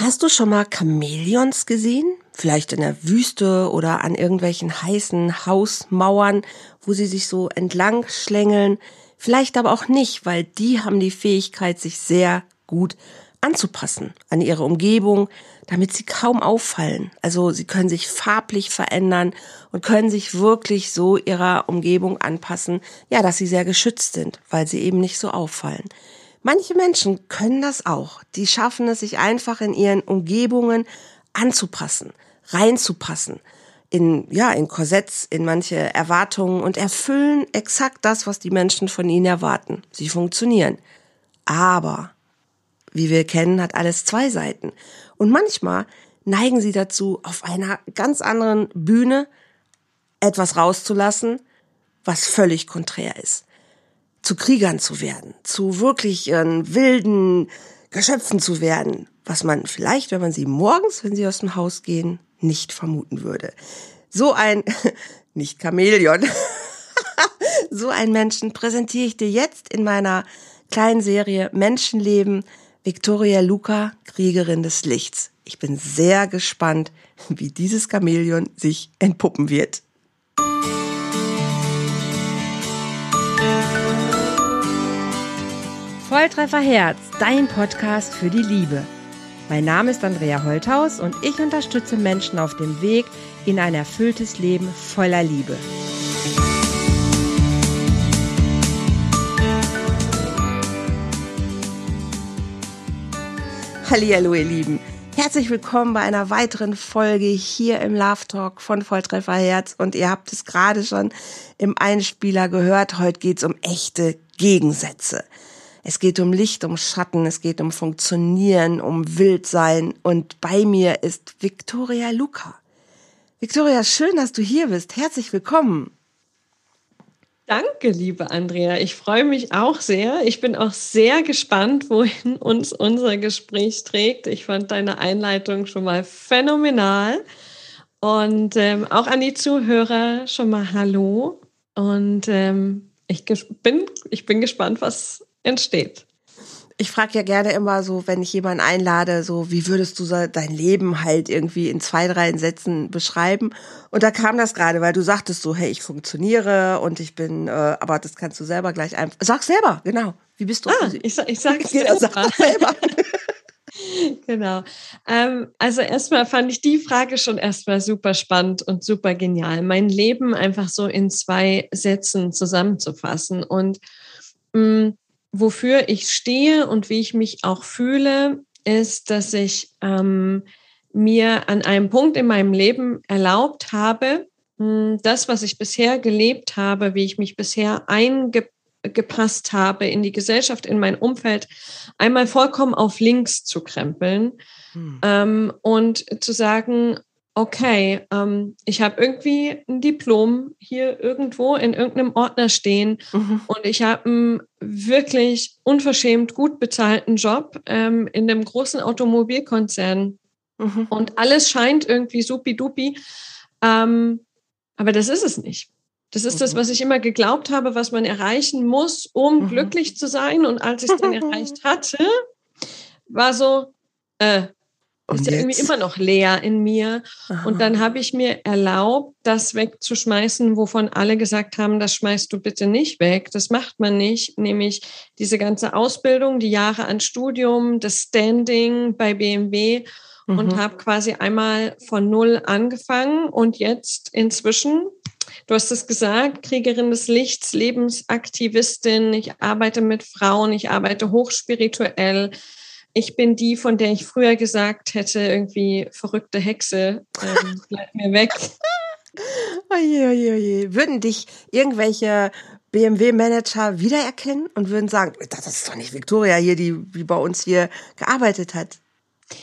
Hast du schon mal Chamäleons gesehen? Vielleicht in der Wüste oder an irgendwelchen heißen Hausmauern, wo sie sich so entlang schlängeln. Vielleicht aber auch nicht, weil die haben die Fähigkeit, sich sehr gut anzupassen an ihre Umgebung, damit sie kaum auffallen. Also sie können sich farblich verändern und können sich wirklich so ihrer Umgebung anpassen, ja, dass sie sehr geschützt sind, weil sie eben nicht so auffallen. Manche Menschen können das auch. Die schaffen es, sich einfach in ihren Umgebungen anzupassen, reinzupassen. In, ja, in Korsetts, in manche Erwartungen und erfüllen exakt das, was die Menschen von ihnen erwarten. Sie funktionieren. Aber, wie wir kennen, hat alles zwei Seiten. Und manchmal neigen sie dazu, auf einer ganz anderen Bühne etwas rauszulassen, was völlig konträr ist zu Kriegern zu werden, zu wirklich äh, wilden Geschöpfen zu werden, was man vielleicht, wenn man sie morgens, wenn sie aus dem Haus gehen, nicht vermuten würde. So ein, nicht Chamäleon, so ein Menschen präsentiere ich dir jetzt in meiner kleinen Serie Menschenleben Victoria Luca, Kriegerin des Lichts. Ich bin sehr gespannt, wie dieses Chamäleon sich entpuppen wird. Volltreffer Herz, dein Podcast für die Liebe. Mein Name ist Andrea Holthaus und ich unterstütze Menschen auf dem Weg in ein erfülltes Leben voller Liebe. Hallo ihr Lieben. Herzlich willkommen bei einer weiteren Folge hier im Love Talk von Volltreffer Herz und ihr habt es gerade schon im Einspieler gehört, heute geht es um echte Gegensätze. Es geht um Licht, um Schatten, es geht um Funktionieren, um Wildsein und bei mir ist Victoria Luca. Victoria, schön, dass du hier bist. Herzlich willkommen. Danke, liebe Andrea. Ich freue mich auch sehr. Ich bin auch sehr gespannt, wohin uns unser Gespräch trägt. Ich fand deine Einleitung schon mal phänomenal. Und ähm, auch an die Zuhörer schon mal Hallo. Und ähm, ich bin, ich bin gespannt, was entsteht. Ich frage ja gerne immer so, wenn ich jemanden einlade, so wie würdest du dein Leben halt irgendwie in zwei, drei Sätzen beschreiben? Und da kam das gerade, weil du sagtest so, hey, ich funktioniere und ich bin, äh, aber das kannst du selber gleich einfach. Sag selber, genau. Wie bist du? Ah, ich, sag, ich sag genau, sag selber. genau. Ähm, also erstmal fand ich die Frage schon erstmal super spannend und super genial. Mein Leben einfach so in zwei Sätzen zusammenzufassen und mh, mm, wofür ich stehe und wie ich mich auch fühle, ist, dass ich ähm, mir an einem Punkt in meinem Leben erlaubt habe, hm, das, was ich bisher gelebt habe, wie ich mich bisher eingepasst habe in die Gesellschaft, in mein Umfeld, einmal vollkommen auf links zu krempeln hm. ähm, und zu sagen, okay, ähm, ich habe irgendwie ein Diplom hier irgendwo in irgendeinem Ordner stehen mhm. und ich habe einen wirklich unverschämt gut bezahlten Job ähm, in einem großen Automobilkonzern mhm. und alles scheint irgendwie supi-dupi, ähm, aber das ist es nicht. Das ist mhm. das, was ich immer geglaubt habe, was man erreichen muss, um mhm. glücklich zu sein. Und als ich es dann erreicht hatte, war so, äh, ist ja irgendwie immer noch leer in mir. Aha. Und dann habe ich mir erlaubt, das wegzuschmeißen, wovon alle gesagt haben, das schmeißt du bitte nicht weg. Das macht man nicht. Nämlich diese ganze Ausbildung, die Jahre an Studium, das Standing bei BMW mhm. und habe quasi einmal von Null angefangen und jetzt inzwischen Du hast es gesagt, Kriegerin des Lichts, Lebensaktivistin. Ich arbeite mit Frauen, ich arbeite hochspirituell ich bin die, von der ich früher gesagt hätte, irgendwie verrückte Hexe, ähm, bleib mir weg. Oje, oje, oje. Würden dich irgendwelche BMW-Manager wiedererkennen und würden sagen, das ist doch nicht Victoria hier, die, die bei uns hier gearbeitet hat?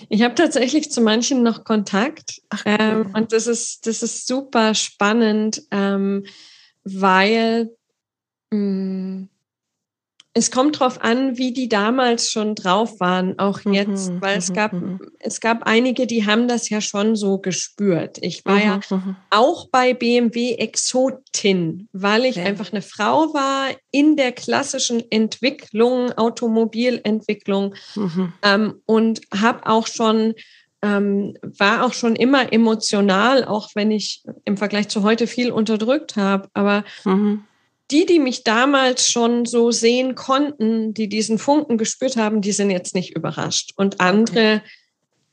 Ich habe tatsächlich zu manchen noch Kontakt Ach, cool. ähm, und das ist, das ist super spannend, ähm, weil mh, mm, es kommt drauf an, wie die damals schon drauf waren, auch mhm, jetzt, mhm, weil es gab, mhm. es gab einige, die haben das ja schon so gespürt. Ich war ja mhm, mhm. auch bei BMW Exotin, weil ich ja. einfach eine Frau war in der klassischen Entwicklung, Automobilentwicklung mhm. ähm, und habe auch schon ähm, war auch schon immer emotional, auch wenn ich im Vergleich zu heute viel unterdrückt habe. Aber mhm die, die mich damals schon so sehen konnten, die diesen Funken gespürt haben, die sind jetzt nicht überrascht. Und andere,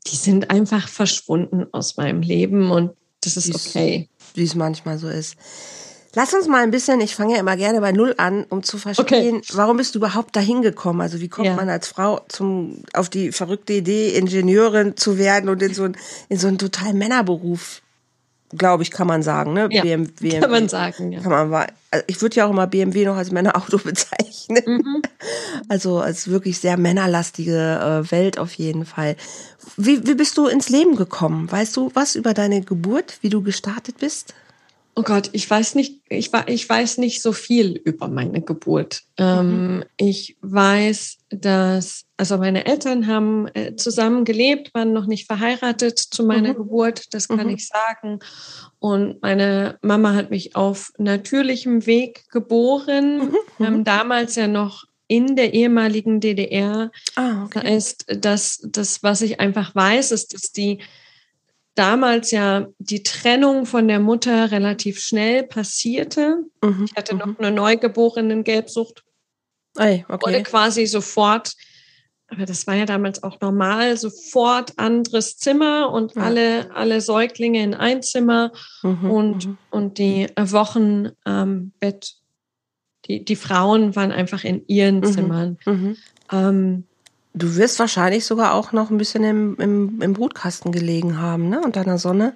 die sind einfach verschwunden aus meinem Leben und das ist okay. Wie es manchmal so ist. Lass uns mal ein bisschen, ich fange ja immer gerne bei Null an, um zu verstehen, okay. warum bist du überhaupt dahin gekommen? Also wie kommt ja. man als Frau zum, auf die verrückte Idee, Ingenieurin zu werden und in so, ein, in so einen total Männerberuf glaube ich, kann man sagen. Ne? Ja, BMW, kann man sagen, ja. Kann man, also ich würde ja auch immer BMW noch als Männerauto bezeichnen. Mhm. Also als wirklich sehr männerlastige äh, Welt auf jeden Fall. Wie, wie bist du ins Leben gekommen? Weißt du was über deine Geburt, wie du gestartet bist? Oh Gott, ich weiß nicht, ich, ich weiß nicht so viel über meine Geburt. Ähm, mhm. ich weiß, dass, also meine Eltern haben äh, zusammen gelebt, waren noch nicht verheiratet zu meiner mhm. Geburt, das kann mhm. ich sagen. Und meine Mama hat mich auf natürlichem Weg geboren, mhm. Mhm. ähm, damals ja noch in der ehemaligen DDR. Ah, okay. Das heißt, dass das, was ich einfach weiß, ist, dass die damals ja die Trennung von der Mutter relativ schnell passierte. Mhm. Ich hatte noch mhm. eine neugeborenen Gelbsucht. Ei, okay. Wurde quasi sofort, aber das war ja damals auch normal, sofort anderes Zimmer und ja. alle, alle Säuglinge in ein Zimmer mhm. und, mhm. und die Wochen am Bett. Die, die Frauen waren einfach in ihren mhm. Zimmern. Mhm. Ähm, Du wirst wahrscheinlich sogar auch noch ein bisschen im, im, im Brutkasten gelegen haben, ne? Unter der Sonne.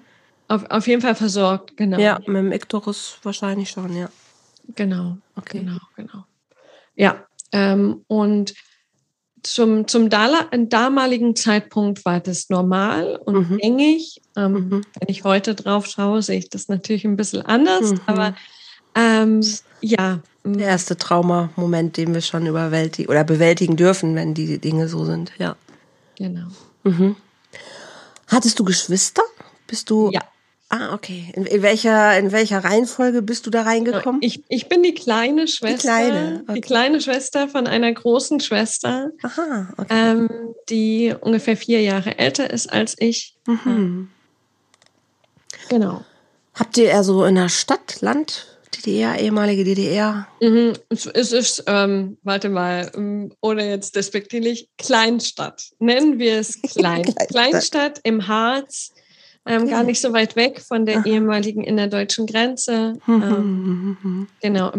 Auf, auf jeden Fall versorgt, genau. Ja, mit dem Iktorus wahrscheinlich schon, ja. Genau, okay. genau, genau. Ja, ähm, und zum, zum damaligen Zeitpunkt war das normal und mhm. gängig. Ähm, mhm. Wenn ich heute drauf schaue, sehe ich das natürlich ein bisschen anders, mhm. aber ähm, ja, der erste Traumamoment, den wir schon überwältigen oder bewältigen dürfen, wenn die Dinge so sind, ja. Genau. Mhm. Hattest du Geschwister? Bist du? Ja. Ah, okay. In, in, welcher, in welcher Reihenfolge bist du da reingekommen? Ich, ich bin die kleine Schwester. Die kleine, okay. die kleine Schwester von einer großen Schwester, Aha, okay. ähm, die ungefähr vier Jahre älter ist als ich. Mhm. Genau. Habt ihr eher so in der Stadt, Land DDR, ehemalige DDR? Mhm. Es ist, ähm, warte mal, ähm, ohne jetzt despektierlich, Kleinstadt. Nennen wir es Klein. Kleinstadt. Kleinstadt im Harz, ähm, okay. gar nicht so weit weg von der Aha. ehemaligen innerdeutschen Grenze. Mhm, ähm, mhm, mhm. genau,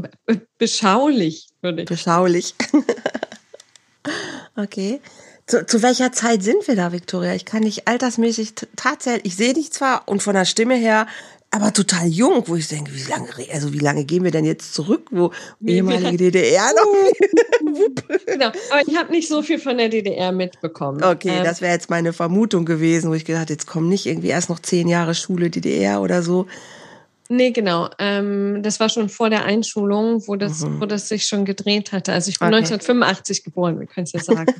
beschaulich, würde ich Beschaulich. okay. Zu, zu, welcher Zeit sind wir da, Victoria? Ich kann nicht altersmäßig tatsächlich, ich sehe dich zwar und von der Stimme her aber total jung, wo ich denke, wie lange, also wie lange gehen wir denn jetzt zurück, wo ehemalige DDR noch? genau, aber ich habe nicht so viel von der DDR mitbekommen. Okay, ähm, das wäre jetzt meine Vermutung gewesen, wo ich gedacht, jetzt kommen nicht irgendwie erst noch zehn Jahre Schule DDR oder so. Nee, genau. Ähm, das war schon vor der Einschulung, wo das, mhm. wo das sich schon gedreht hatte. Also ich bin okay. 1985 geboren, wir können es ja sagen.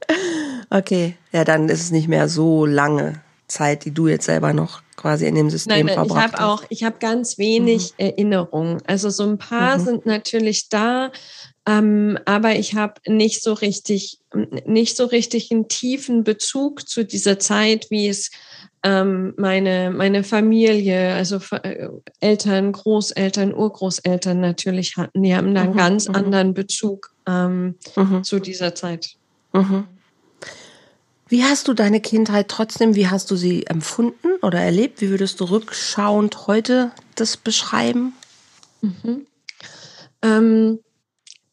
okay, ja, dann ist es nicht mehr so lange Zeit, die du jetzt selber noch quasi in dem System nein, nein, verbracht ich habe auch, ich habe ganz wenig mhm. Erinnerungen. Also so ein paar mhm. sind natürlich da, ähm, aber ich habe nicht so richtig, nicht so richtig einen tiefen Bezug zu dieser Zeit, wie es ähm, meine meine Familie, also äh, Eltern, Großeltern, Urgroßeltern natürlich hatten. Die haben da einen mhm. ganz mhm. anderen Bezug ähm, mhm. zu dieser Zeit. Mhm. Wie hast du deine Kindheit trotzdem, wie hast du sie empfunden oder erlebt? Wie würdest du rückschauend heute das beschreiben? Mhm. Ähm,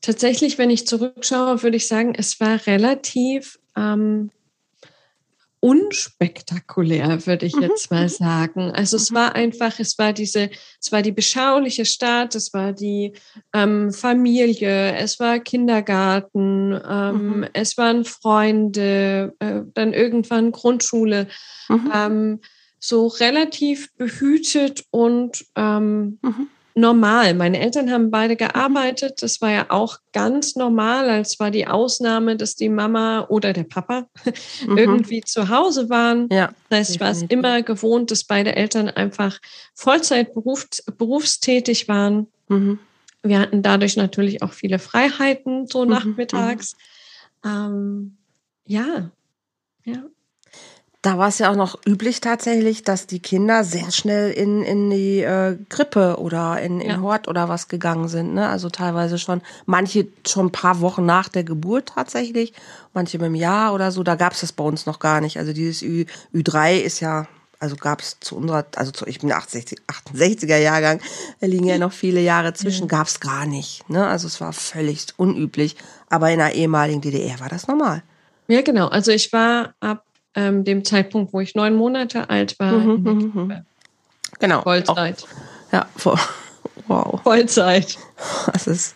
tatsächlich, wenn ich zurückschaue, würde ich sagen, es war relativ ähm, unspektakulär, würde ich jetzt mal mhm. sagen. Also es mhm. war einfach, es war diese, es war die beschauliche Stadt, es war die ähm, Familie, es war Kindergarten, ähm, mhm. es waren Freunde, äh, dann irgendwann Grundschule. Mhm. Ähm, so relativ behütet und ähm, mhm. Normal. Meine Eltern haben beide gearbeitet. Das war ja auch ganz normal. Als war die Ausnahme, dass die Mama oder der Papa mhm. irgendwie zu Hause waren. Ja, das heißt, ich war es immer gewohnt, dass beide Eltern einfach Vollzeit berufs berufstätig waren. Mhm. Wir hatten dadurch natürlich auch viele Freiheiten, so mhm. nachmittags. Mhm. Ähm, ja, ja. Da war es ja auch noch üblich tatsächlich, dass die Kinder sehr schnell in, in die äh, Krippe oder in, in ja. Hort oder was gegangen sind. Ne? Also teilweise schon, manche schon ein paar Wochen nach der Geburt tatsächlich, manche mit einem Jahr oder so. Da gab es das bei uns noch gar nicht. Also dieses Ü, Ü3 ist ja, also gab es zu unserer, also zu, ich bin 68, 68er Jahrgang, da liegen ja noch viele Jahre zwischen, gab es gar nicht. Ne? Also es war völlig unüblich. Aber in der ehemaligen DDR war das normal. Ja, genau. Also ich war ab ähm, dem Zeitpunkt, wo ich neun Monate alt war. Mhm, mhm, mhm. genau. Vollzeit. Auch, ja, wow. Vollzeit. Das ist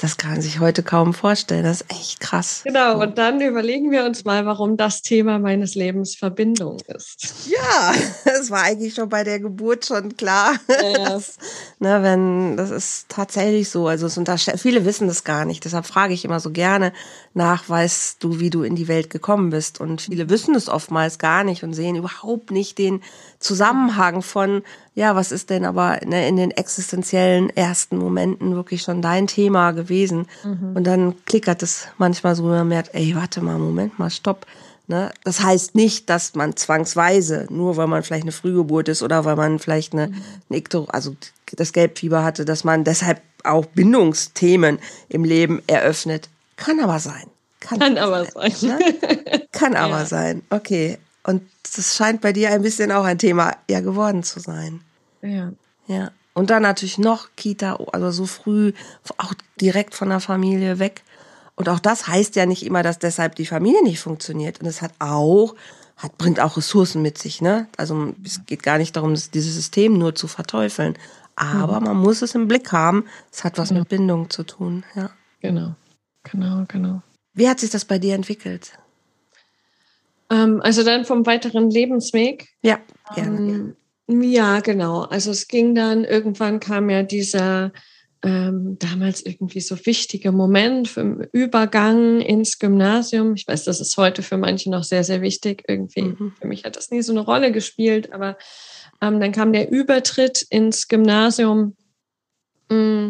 das kann man sich heute kaum vorstellen. Das ist echt krass. Genau, und dann überlegen wir uns mal, warum das Thema meines Lebens Verbindung ist. Ja, das war eigentlich schon bei der Geburt schon klar. Ja. Das, ne, wenn, das ist tatsächlich so. Also es viele wissen das gar nicht. Deshalb frage ich immer so gerne nach, weißt du, wie du in die Welt gekommen bist. Und viele wissen es oftmals gar nicht und sehen überhaupt nicht den Zusammenhang von, ja, was ist denn aber ne, in den existenziellen ersten Momenten wirklich schon dein Thema gewesen? Mhm. Und dann klickert es manchmal so, man merkt, ey, warte mal, Moment mal, stopp. Ne? Das heißt nicht, dass man zwangsweise, nur weil man vielleicht eine Frühgeburt ist oder weil man vielleicht eine, mhm. eine also das Gelbfieber hatte, dass man deshalb auch Bindungsthemen im Leben eröffnet. Kann aber sein. Kann, Kann aber sein. sein ne? Kann ja. aber sein. Okay. Und das scheint bei dir ein bisschen auch ein Thema ja geworden zu sein. Ja. Ja. Und dann natürlich noch Kita, also so früh, auch direkt von der Familie weg. Und auch das heißt ja nicht immer, dass deshalb die Familie nicht funktioniert. Und es hat auch, hat, bringt auch Ressourcen mit sich, ne? Also es geht gar nicht darum, dieses System nur zu verteufeln. Aber mhm. man muss es im Blick haben. Es hat was ja. mit Bindung zu tun, ja. Genau, genau, genau. Wie hat sich das bei dir entwickelt? Ähm, also dann vom weiteren Lebensweg. Ja, gerne. Ähm, ja, genau. Also es ging dann, irgendwann kam ja dieser ähm, damals irgendwie so wichtige Moment im Übergang ins Gymnasium. Ich weiß, das ist heute für manche noch sehr, sehr wichtig. Irgendwie, mhm. für mich hat das nie so eine Rolle gespielt, aber ähm, dann kam der Übertritt ins Gymnasium. Mm,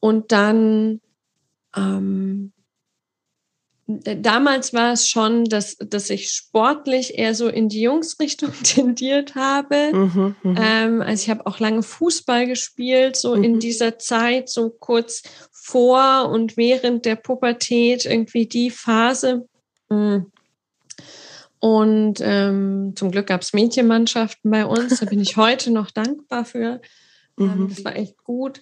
und dann ähm, damals war es schon, dass, dass ich sportlich eher so in die Jungsrichtung tendiert habe. Mhm, mh. ähm, also ich habe auch lange Fußball gespielt, so mhm. in dieser Zeit, so kurz vor und während der Pubertät, irgendwie die Phase. Mhm. Und ähm, zum Glück gab es Mädchenmannschaften bei uns, da bin ich heute noch dankbar für. Ähm, mhm. Das war echt gut.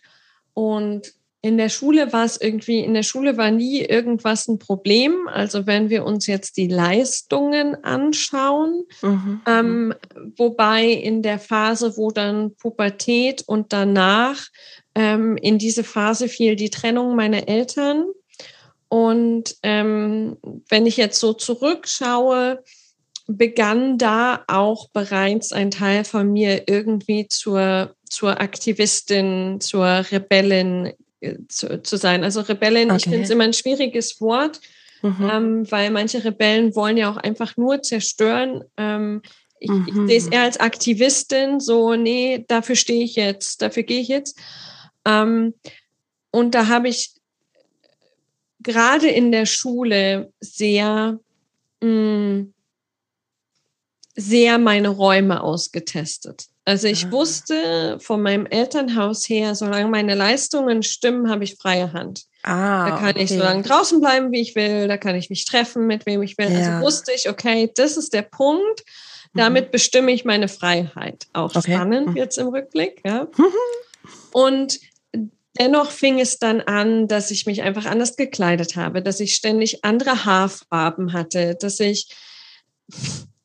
Und in der Schule war es irgendwie, in der Schule war nie irgendwas ein Problem. Also wenn wir uns jetzt die Leistungen anschauen, mhm. ähm, wobei in der Phase, wo dann Pubertät und danach ähm, in diese Phase fiel die Trennung meiner Eltern. Und ähm, wenn ich jetzt so zurückschaue, begann da auch bereits ein Teil von mir irgendwie zur, zur Aktivistin, zur Rebellin zu, zu sein. Also Rebellen, okay. ich finde es immer ein schwieriges Wort, mhm. ähm, weil manche Rebellen wollen ja auch einfach nur zerstören. Ähm, ich, mhm. ich sehe es eher als Aktivistin, so, nee, dafür stehe ich jetzt, dafür gehe ich jetzt. Ähm, und da habe ich gerade in der Schule sehr, mh, mm, sehr meine Räume ausgetestet. Also ich ah. wusste von meinem Elternhaus her, solange meine Leistungen stimmen, habe ich freie Hand. Ah, da kann okay. ich so lange draußen bleiben, wie ich will, da kann ich mich treffen, mit wem ich will. Also ja. Also wusste ich, okay, das ist der Punkt. Damit mhm. bestimme ich meine Freiheit. Auch okay. spannend mhm. jetzt im Rückblick. Ja. Und dennoch fing es dann an, dass ich mich einfach anders gekleidet habe, dass ich ständig andere Haarfarben hatte, dass ich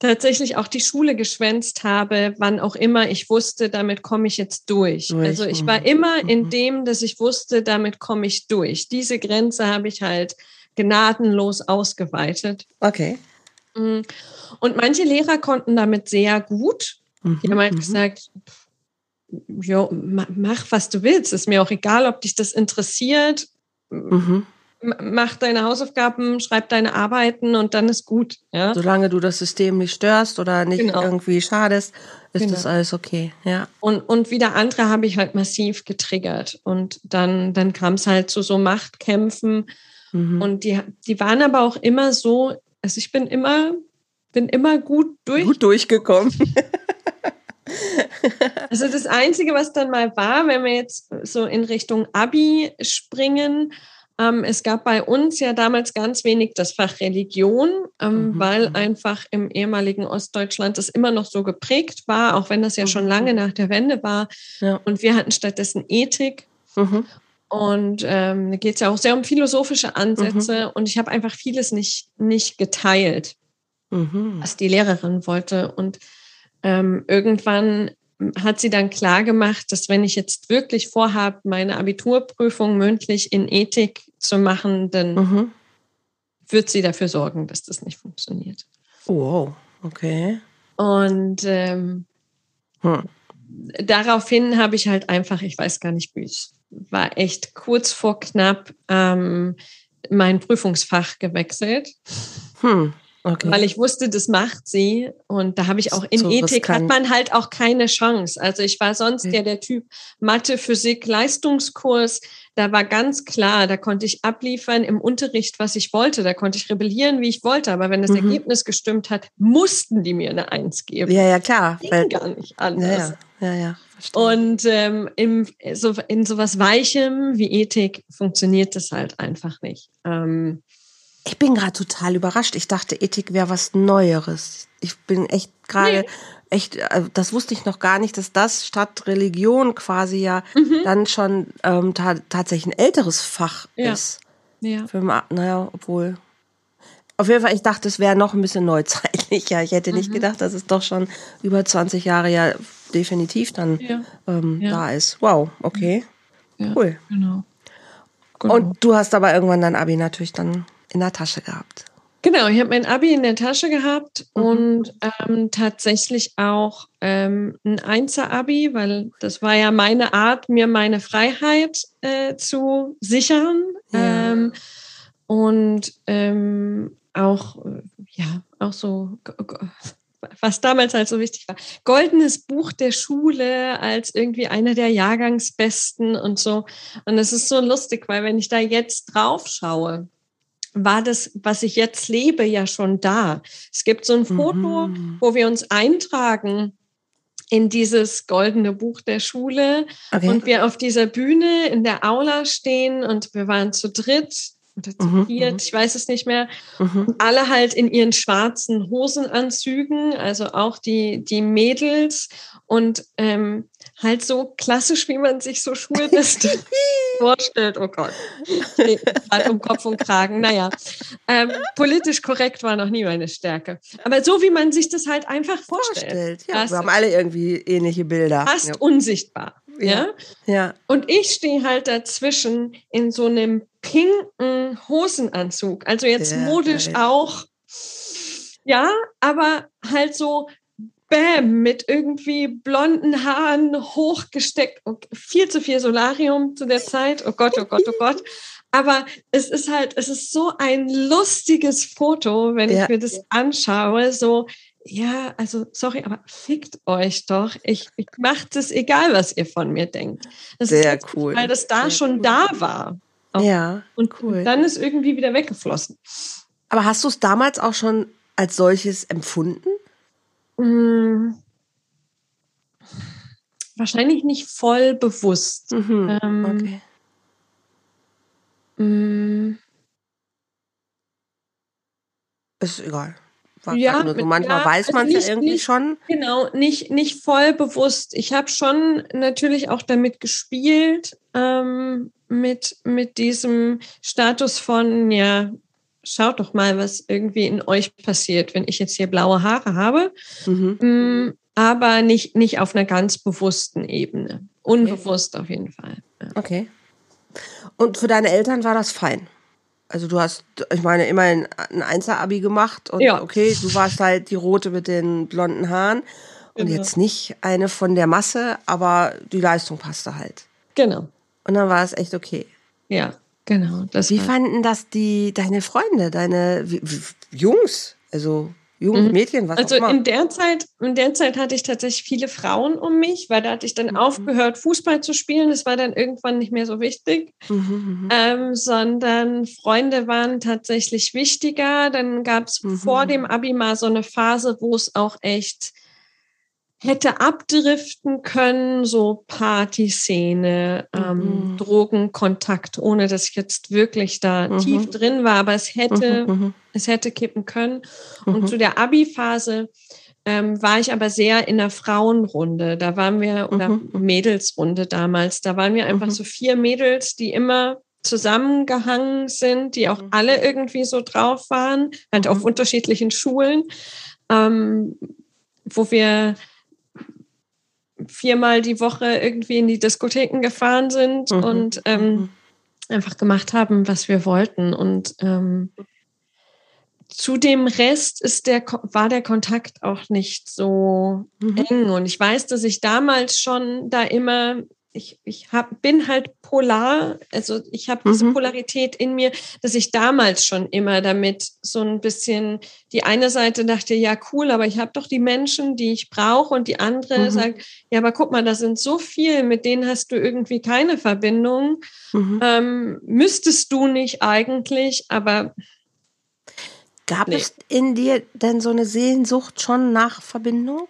tatsächlich auch die Schule geschwänzt habe, wann auch immer ich wusste, damit komme ich jetzt durch. durch. Also ich war mhm. immer in mhm. dem, dass ich wusste, damit komme ich durch. Diese Grenze habe ich halt gnadenlos ausgeweitet. Okay. Mm. Und manche Lehrer konnten damit sehr gut. Die haben halt mhm. gesagt, jo, mach, was du willst. Ist mir auch egal, ob dich das interessiert. Mhm. Mach deine Hausaufgaben, schreib deine Arbeiten und dann ist gut. Ja? Solange du das System nicht störst oder nicht genau. irgendwie schadest, ist genau. das alles okay. Ja. Und, und wieder andere habe ich halt massiv getriggert. Und dann, dann kam es halt zu so Machtkämpfen. Mhm. Und die, die waren aber auch immer so, also ich bin immer, bin immer gut durch. Gut durchgekommen. Also das Einzige, was dann mal war, wenn wir jetzt so in Richtung Abi springen, es gab bei uns ja damals ganz wenig das Fach Religion, ähm, mhm. weil mhm. einfach im ehemaligen Ostdeutschland das immer noch so geprägt war, auch wenn das ja schon mhm. lange nach der Wende war. Ja. Und wir hatten stattdessen Ethik. Mhm. Und ähm, da geht es ja auch sehr um philosophische Ansätze. Mhm. Und ich habe einfach vieles nicht, nicht geteilt, mhm. was die Lehrerin wollte. Und ähm, irgendwann hat sie dann klar gemacht, dass wenn ich jetzt wirklich vorhabe, meine Abiturprüfung mündlich in Ethik zu machen, dann mhm. wird sie dafür sorgen, dass das nicht funktioniert. Wow, okay. Und ähm, hm. daraufhin habe ich halt einfach, ich weiß gar nicht, wie es war echt kurz vor knapp ähm, mein Prüfungsfach gewechselt. Hm. Okay. Weil ich wusste, das macht sie. Und da habe ich auch in so Ethik hat man halt auch keine Chance. Also ich war sonst okay. ja der Typ Mathe, Physik, Leistungskurs. Da war ganz klar, da konnte ich abliefern im Unterricht, was ich wollte. Da konnte ich rebellieren, wie ich wollte. Aber wenn das mhm. Ergebnis gestimmt hat, mussten die mir eine Eins geben. Ja, ja, klar. Ging Weil, gar nicht anders. Ja, ja, ja. ja und ähm, im, so, in sowas Weichem wie Ethik funktioniert das halt einfach nicht. Ähm, ich bin gerade total überrascht. Ich dachte, Ethik wäre was Neueres. Ich bin echt gerade, nee. echt, äh, das wusste ich noch gar nicht, dass das statt Religion quasi ja mhm. dann schon ähm, ta tatsächlich ein älteres Fach ja. ist. Ja. Für, naja, obwohl. Auf jeden Fall, ich dachte, es wäre noch ein bisschen neuzeitlicher. Ich hätte nicht mhm. gedacht, dass es doch schon über 20 Jahre ja definitiv dann ja. Ähm, ja. da ist. Wow, okay. cool. Genau. genau. Und du hast aber irgendwann dein Abi natürlich dann in der Tasche gehabt. Genau, ich habe mein Abi in der Tasche gehabt mhm. und ähm, tatsächlich auch ähm, ein Einser-Abi, weil das war ja meine Art, mir meine Freiheit äh, zu sichern. Ja. Ähm, und ähm, auch, ja, auch so, was damals halt so wichtig war, goldenes Buch der Schule als irgendwie einer der Jahrgangsbesten und so. Und es ist so lustig, weil wenn ich da jetzt drauf schaue, war das, was ich jetzt lebe, ja schon da. Es gibt so ein Foto, mhm. wo wir uns eintragen in dieses goldene Buch der Schule okay. und wir auf dieser Bühne in der Aula stehen und wir waren zu dritt oder zu mhm, mhm. ich weiß es nicht mehr. Mhm. Alle halt in ihren schwarzen Hosenanzügen, also auch die, die Mädels und ähm, halt so klassisch, wie man sich so Schulreste vorstellt. Oh Gott, halt um Kopf und Kragen. Naja, ähm, politisch korrekt war noch nie meine Stärke. Aber so, wie man sich das halt einfach vorstellt. vorstellt. Ja, wir haben alle irgendwie ähnliche Bilder. Fast ja. unsichtbar. Ja? ja. Und ich stehe halt dazwischen in so einem pinken Hosenanzug. Also jetzt ja, modisch geil. auch. Ja, aber halt so Bäm, mit irgendwie blonden Haaren hochgesteckt. viel zu viel Solarium zu der Zeit. Oh Gott, oh Gott, oh Gott. Aber es ist halt, es ist so ein lustiges Foto, wenn ja. ich mir das anschaue. So, ja, also sorry, aber fickt euch doch. Ich, ich mache das egal, was ihr von mir denkt. Das Sehr ist cool. Weil das da Sehr schon cool. da war. Auch. Ja. Und cool. dann ist irgendwie wieder weggeflossen. Aber hast du es damals auch schon als solches empfunden? Hm. Wahrscheinlich nicht voll bewusst. Mhm. Ähm, okay. Hm. Ist egal. Ja, so. manchmal ja, weiß man es also ja irgendwie nicht, schon. Genau, nicht, nicht voll bewusst. Ich habe schon natürlich auch damit gespielt, ähm, mit, mit diesem Status von, ja, schaut doch mal, was irgendwie in euch passiert, wenn ich jetzt hier blaue Haare habe. Mhm. Mm, aber nicht, nicht auf einer ganz bewussten Ebene. Unbewusst okay. auf jeden Fall. Ja. Okay. Und für deine Eltern war das fein? Also du hast, ich meine, immerhin ein Einser-Abi gemacht und ja. okay, du warst halt die Rote mit den blonden Haaren. und genau. jetzt nicht eine von der Masse, aber die Leistung passte halt. Genau. Und dann war es echt okay. Ja, genau. wie fanden das die deine Freunde, deine Jungs? Also junge mhm. Mädchen, was also auch immer. in der Zeit, in der Zeit hatte ich tatsächlich viele Frauen um mich, weil da hatte ich dann mhm. aufgehört, Fußball zu spielen. Das war dann irgendwann nicht mehr so wichtig, mhm, mhm. ähm, sondern Freunde waren tatsächlich wichtiger. Dann gab es mhm, vor dem Abi mal so eine Phase, wo es auch echt hätte abdriften können, so Partyszene, ähm, mhm. Drogenkontakt, ohne dass ich jetzt wirklich da mhm. tief drin war, aber es hätte, mhm. mhm. es hätte kippen können. Und mhm. zu der Abi-Phase ähm, war ich aber sehr in der Frauenrunde. Da waren wir, oder mhm. Mädelsrunde damals, da waren wir einfach so vier Mädels, die immer zusammengehangen sind, die auch alle irgendwie so drauf waren, halt auf unterschiedlichen Schulen, ähm, wo wir viermal die Woche irgendwie in die Diskotheken gefahren sind mhm. und ähm, mhm. einfach gemacht haben, was wir wollten. Und ähm, zu dem Rest ist der, war der Kontakt auch nicht so mhm. eng. Und ich weiß, dass ich damals schon da immer ich, ich hab, bin halt polar, also ich habe diese mhm. Polarität in mir, dass ich damals schon immer damit so ein bisschen die eine Seite dachte, ja cool, aber ich habe doch die Menschen, die ich brauche und die andere mhm. sagt, ja, aber guck mal, da sind so viel, mit denen hast du irgendwie keine Verbindung. Mhm. Ähm, müsstest du nicht eigentlich, aber Gab nee. es in dir denn so eine Sehnsucht schon nach Verbindung?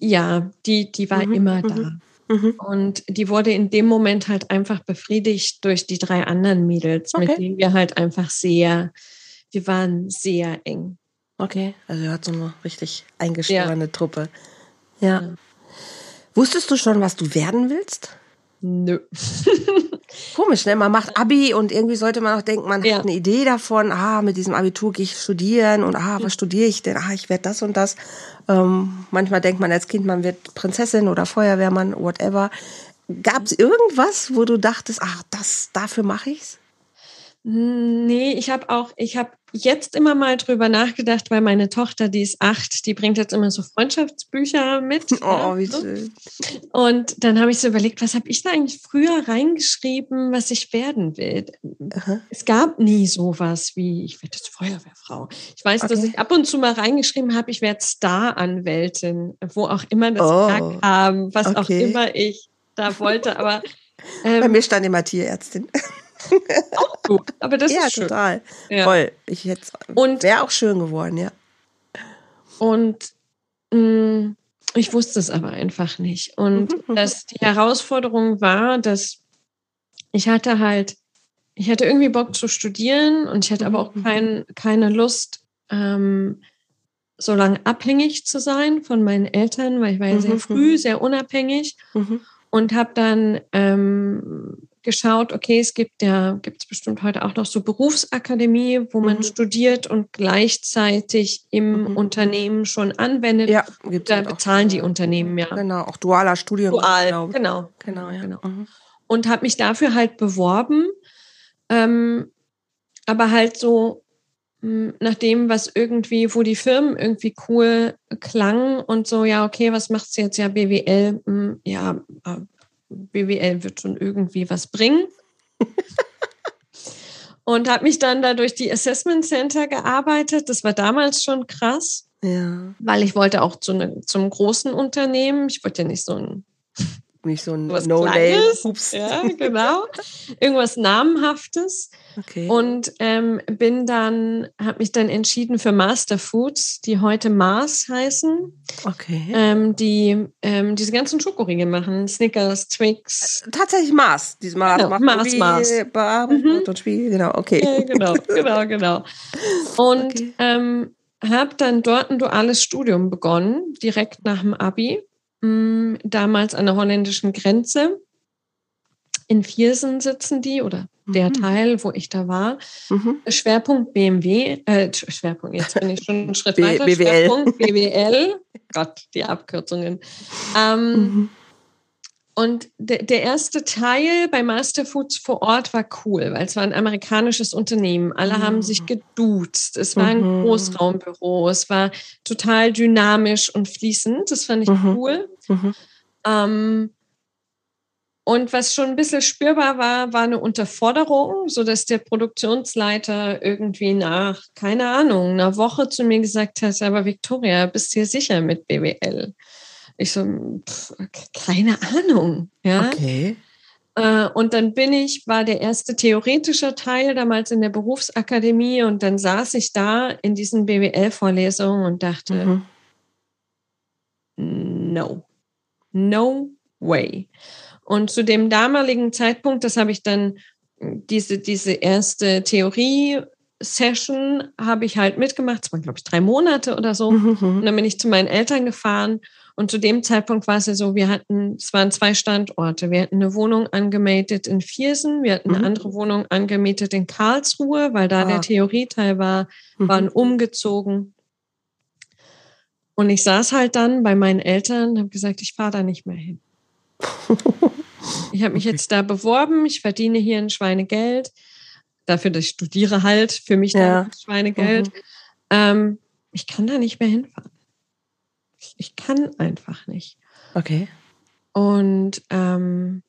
Ja, die, die war mhm. immer da. Mhm. Und die wurde in dem Moment halt einfach befriedigt durch die drei anderen Mädels, okay. mit denen wir halt einfach sehr, wir waren sehr eng. Okay, also ihr hat so eine richtig eingeschworene ja. Truppe. Ja. ja. Wusstest du schon, was du werden willst? Nö. Komisch, ne? Man macht Abi und irgendwie sollte man auch denken, man ja. hat eine Idee davon, ah, mit diesem Abitur gehe ich studieren und ah, was studiere ich denn? Ah, ich werde das und das. Ähm, manchmal denkt man als Kind, man wird Prinzessin oder Feuerwehrmann, whatever. Gab es irgendwas, wo du dachtest, ach, das, dafür mache ich's? Nee, ich habe auch, ich habe jetzt immer mal drüber nachgedacht, weil meine Tochter, die ist acht, die bringt jetzt immer so Freundschaftsbücher mit. Oh, wie schön. Und dann habe ich so überlegt, was habe ich da eigentlich früher reingeschrieben, was ich werden will? Aha. Es gab nie sowas wie, ich werde jetzt Feuerwehrfrau. Ich weiß, okay. dass ich ab und zu mal reingeschrieben habe, ich werde Star-Anwältin, wo auch immer das oh. kam, was okay. auch immer ich da wollte. Aber ähm, bei mir stand immer Tierärztin. auch gut, aber das ja, ist schön. total. Ja. Voll. Ich wäre auch schön geworden, ja. Und mh, mm, ich wusste es aber einfach nicht. Und mhm, mhm. dass die Herausforderung war, dass ich hatte halt, ich hatte irgendwie Bock zu studieren und ich hatte aber auch mhm, kein, keine Lust, ähm, so lange abhängig zu sein von meinen Eltern, weil ich war ja sehr früh, sehr unabhängig und habe dann ähm, geschaut, okay, es gibt ja, gibt es bestimmt heute auch noch so Berufsakademie, wo man mhm. studiert und gleichzeitig im mhm. Unternehmen schon anwendet. Ja, gibt's da bezahlen auch. die Unternehmen ja. Genau, auch dualer Studium. Dual, genau. Genau, ja. genau. Mhm. Und habe mich dafür halt beworben, ähm, aber halt so hm, nach dem, was irgendwie, wo die Firmen irgendwie cool klangen und so, ja, okay, was macht sie jetzt? Ja, BWL, hm, ja, äh, BWL wird schon irgendwie was bringen. und habe mich dann da durch die Assessment Center gearbeitet. Das war damals schon krass. Ja. Weil ich wollte auch zu ne, zum großen Unternehmen. Ich wollte ja nicht so ein nicht so ein No-Name. Ja, genau. Irgendwas Namenhaftes. Okay. Und ähm, bin dann, habe mich dann entschieden für Master Foods, die heute Mars heißen. Okay. Ähm, die ähm, diese ganzen Schokoriegel machen. Snickers, Twix. Äh, tatsächlich Mars. Dieses Mars genau, macht Mars, Mars. Mhm. und Spiel, genau, okay. Ja, genau, genau, genau. Und okay. ähm, habe dann dort ein duales Studium begonnen, direkt nach dem Abi mh, damals an der holländischen Grenze. In Viersen sitzen die oder der mhm. Teil, wo ich da war. Mhm. Schwerpunkt BMW, äh, Schwerpunkt, jetzt bin ich schon einen Schritt B weiter. BWL. Schwerpunkt BWL. Gott, die Abkürzungen. Ähm, mhm. und der, der erste Teil bei Masterfoods vor Ort war cool, weil es war ein amerikanisches Unternehmen. Alle mhm. haben sich geduzt. Es war ein mhm. Großraumbüro. Es war total dynamisch und fließend. Das fand ich mhm. cool. Mhm. Ähm, und was schon ein bisschen spürbar war, war eine Unterforderung, so dass der Produktionsleiter irgendwie nach, keine Ahnung, einer Woche zu mir gesagt hat, aber Victoria, bist du dir sicher mit BWL? Ich so, pff, keine Ahnung. Ja. Okay. Äh, und dann bin ich, war der erste theoretische Teil damals in der Berufsakademie und dann saß ich da in diesen BWL-Vorlesungen und dachte, mhm. no, no way. Und zu dem damaligen Zeitpunkt, das habe ich dann, diese, diese erste Theorie-Session habe ich halt mitgemacht. Es waren, glaube ich, drei Monate oder so. Mhm. Und dann bin ich zu meinen Eltern gefahren und zu dem Zeitpunkt war es ja so, wir hatten, es waren zwei Standorte. Wir hatten eine Wohnung angemietet in Viersen, wir hatten eine mhm. andere Wohnung angemietet in Karlsruhe, weil da ah. der Theorieteil war, mhm. waren umgezogen. Und ich saß halt dann bei meinen Eltern und habe gesagt, ich fahre da nicht mehr hin. ich habe mich jetzt da beworben, ich verdiene hier ein Schweinegeld, dafür, dass ich studiere halt, für mich ja. da Schweinegeld. Mhm. Ähm, ich kann da nicht mehr hinfahren. Ich kann einfach nicht. Okay. Und ähm,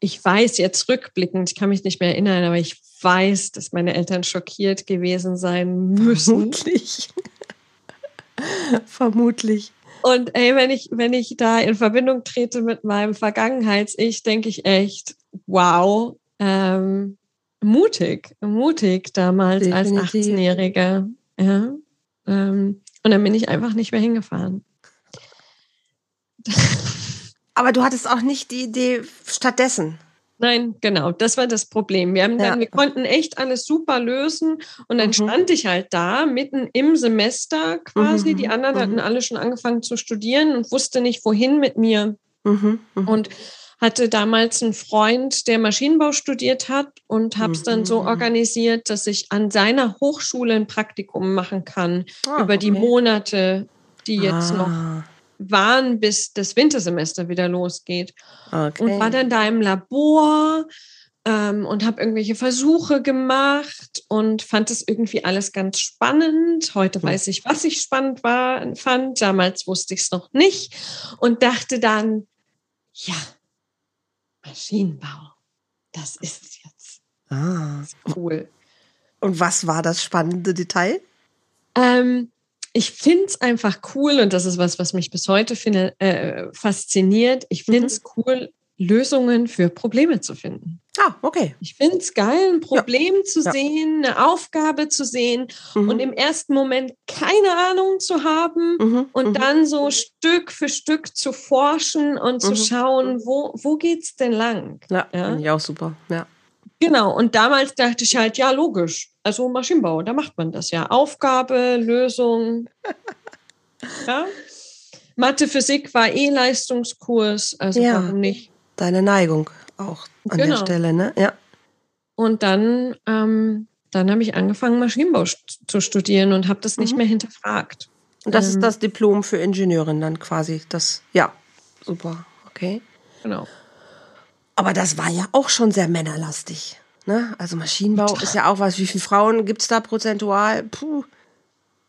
ich weiß jetzt rückblickend, ich kann mich nicht mehr erinnern, aber ich weiß, dass meine Eltern schockiert gewesen sein müssen. Vermutlich. Vermutlich. Und ey, wenn ich, wenn ich da in Verbindung trete mit meinem Vergangenheits-Ich, denke ich echt, wow, ähm, mutig, mutig damals Definitiv. als 18-Jähriger. Ja. Ähm, und dann bin ich einfach nicht mehr hingefahren. Aber du hattest auch nicht die Idee stattdessen. Nein, genau, das war das Problem. Wir, haben dann, ja. wir konnten echt alles super lösen und dann mhm. stand ich halt da mitten im Semester quasi. Mhm. Die anderen mhm. hatten alle schon angefangen zu studieren und wusste nicht, wohin mit mir. Mhm. Mhm. Und hatte damals einen Freund, der Maschinenbau studiert hat und habe es dann so mhm. organisiert, dass ich an seiner Hochschule ein Praktikum machen kann oh, über die Monate, die jetzt ah. noch waren, bis das Wintersemester wieder losgeht. Okay. Und war dann da im Labor ähm, und habe irgendwelche Versuche gemacht und fand es irgendwie alles ganz spannend. Heute weiß ich, was ich spannend war, fand. Damals wusste ich es noch nicht und dachte dann, ja, Maschinenbau. Das ist es jetzt. Ah. cool. Und was war das spannende Detail? Ähm, ich finde es einfach cool und das ist was, was mich bis heute finde, äh, fasziniert. Ich finde es mhm. cool, Lösungen für Probleme zu finden. Ah, okay. Ich finde es geil, ein Problem ja. zu ja. sehen, eine Aufgabe zu sehen mhm. und im ersten Moment keine Ahnung zu haben mhm. und mhm. dann so Stück für Stück zu forschen und zu mhm. schauen, wo, wo geht es denn lang? Ja, ja? finde ich auch super, ja. Genau, und damals dachte ich halt, ja, logisch. Also Maschinenbau, da macht man das ja. Aufgabe, Lösung. ja. Mathe, Physik war eh Leistungskurs, also ja, warum nicht? Deine Neigung auch an genau. der Stelle, ne? Ja. Und dann, ähm, dann habe ich angefangen, Maschinenbau zu studieren und habe das mhm. nicht mehr hinterfragt. Und das ähm, ist das Diplom für Ingenieurin dann quasi. Das, ja, super, okay. Genau. Aber das war ja auch schon sehr männerlastig. Ne? Also Maschinenbau ist ja auch was. Wie viele Frauen gibt es da prozentual? Puh.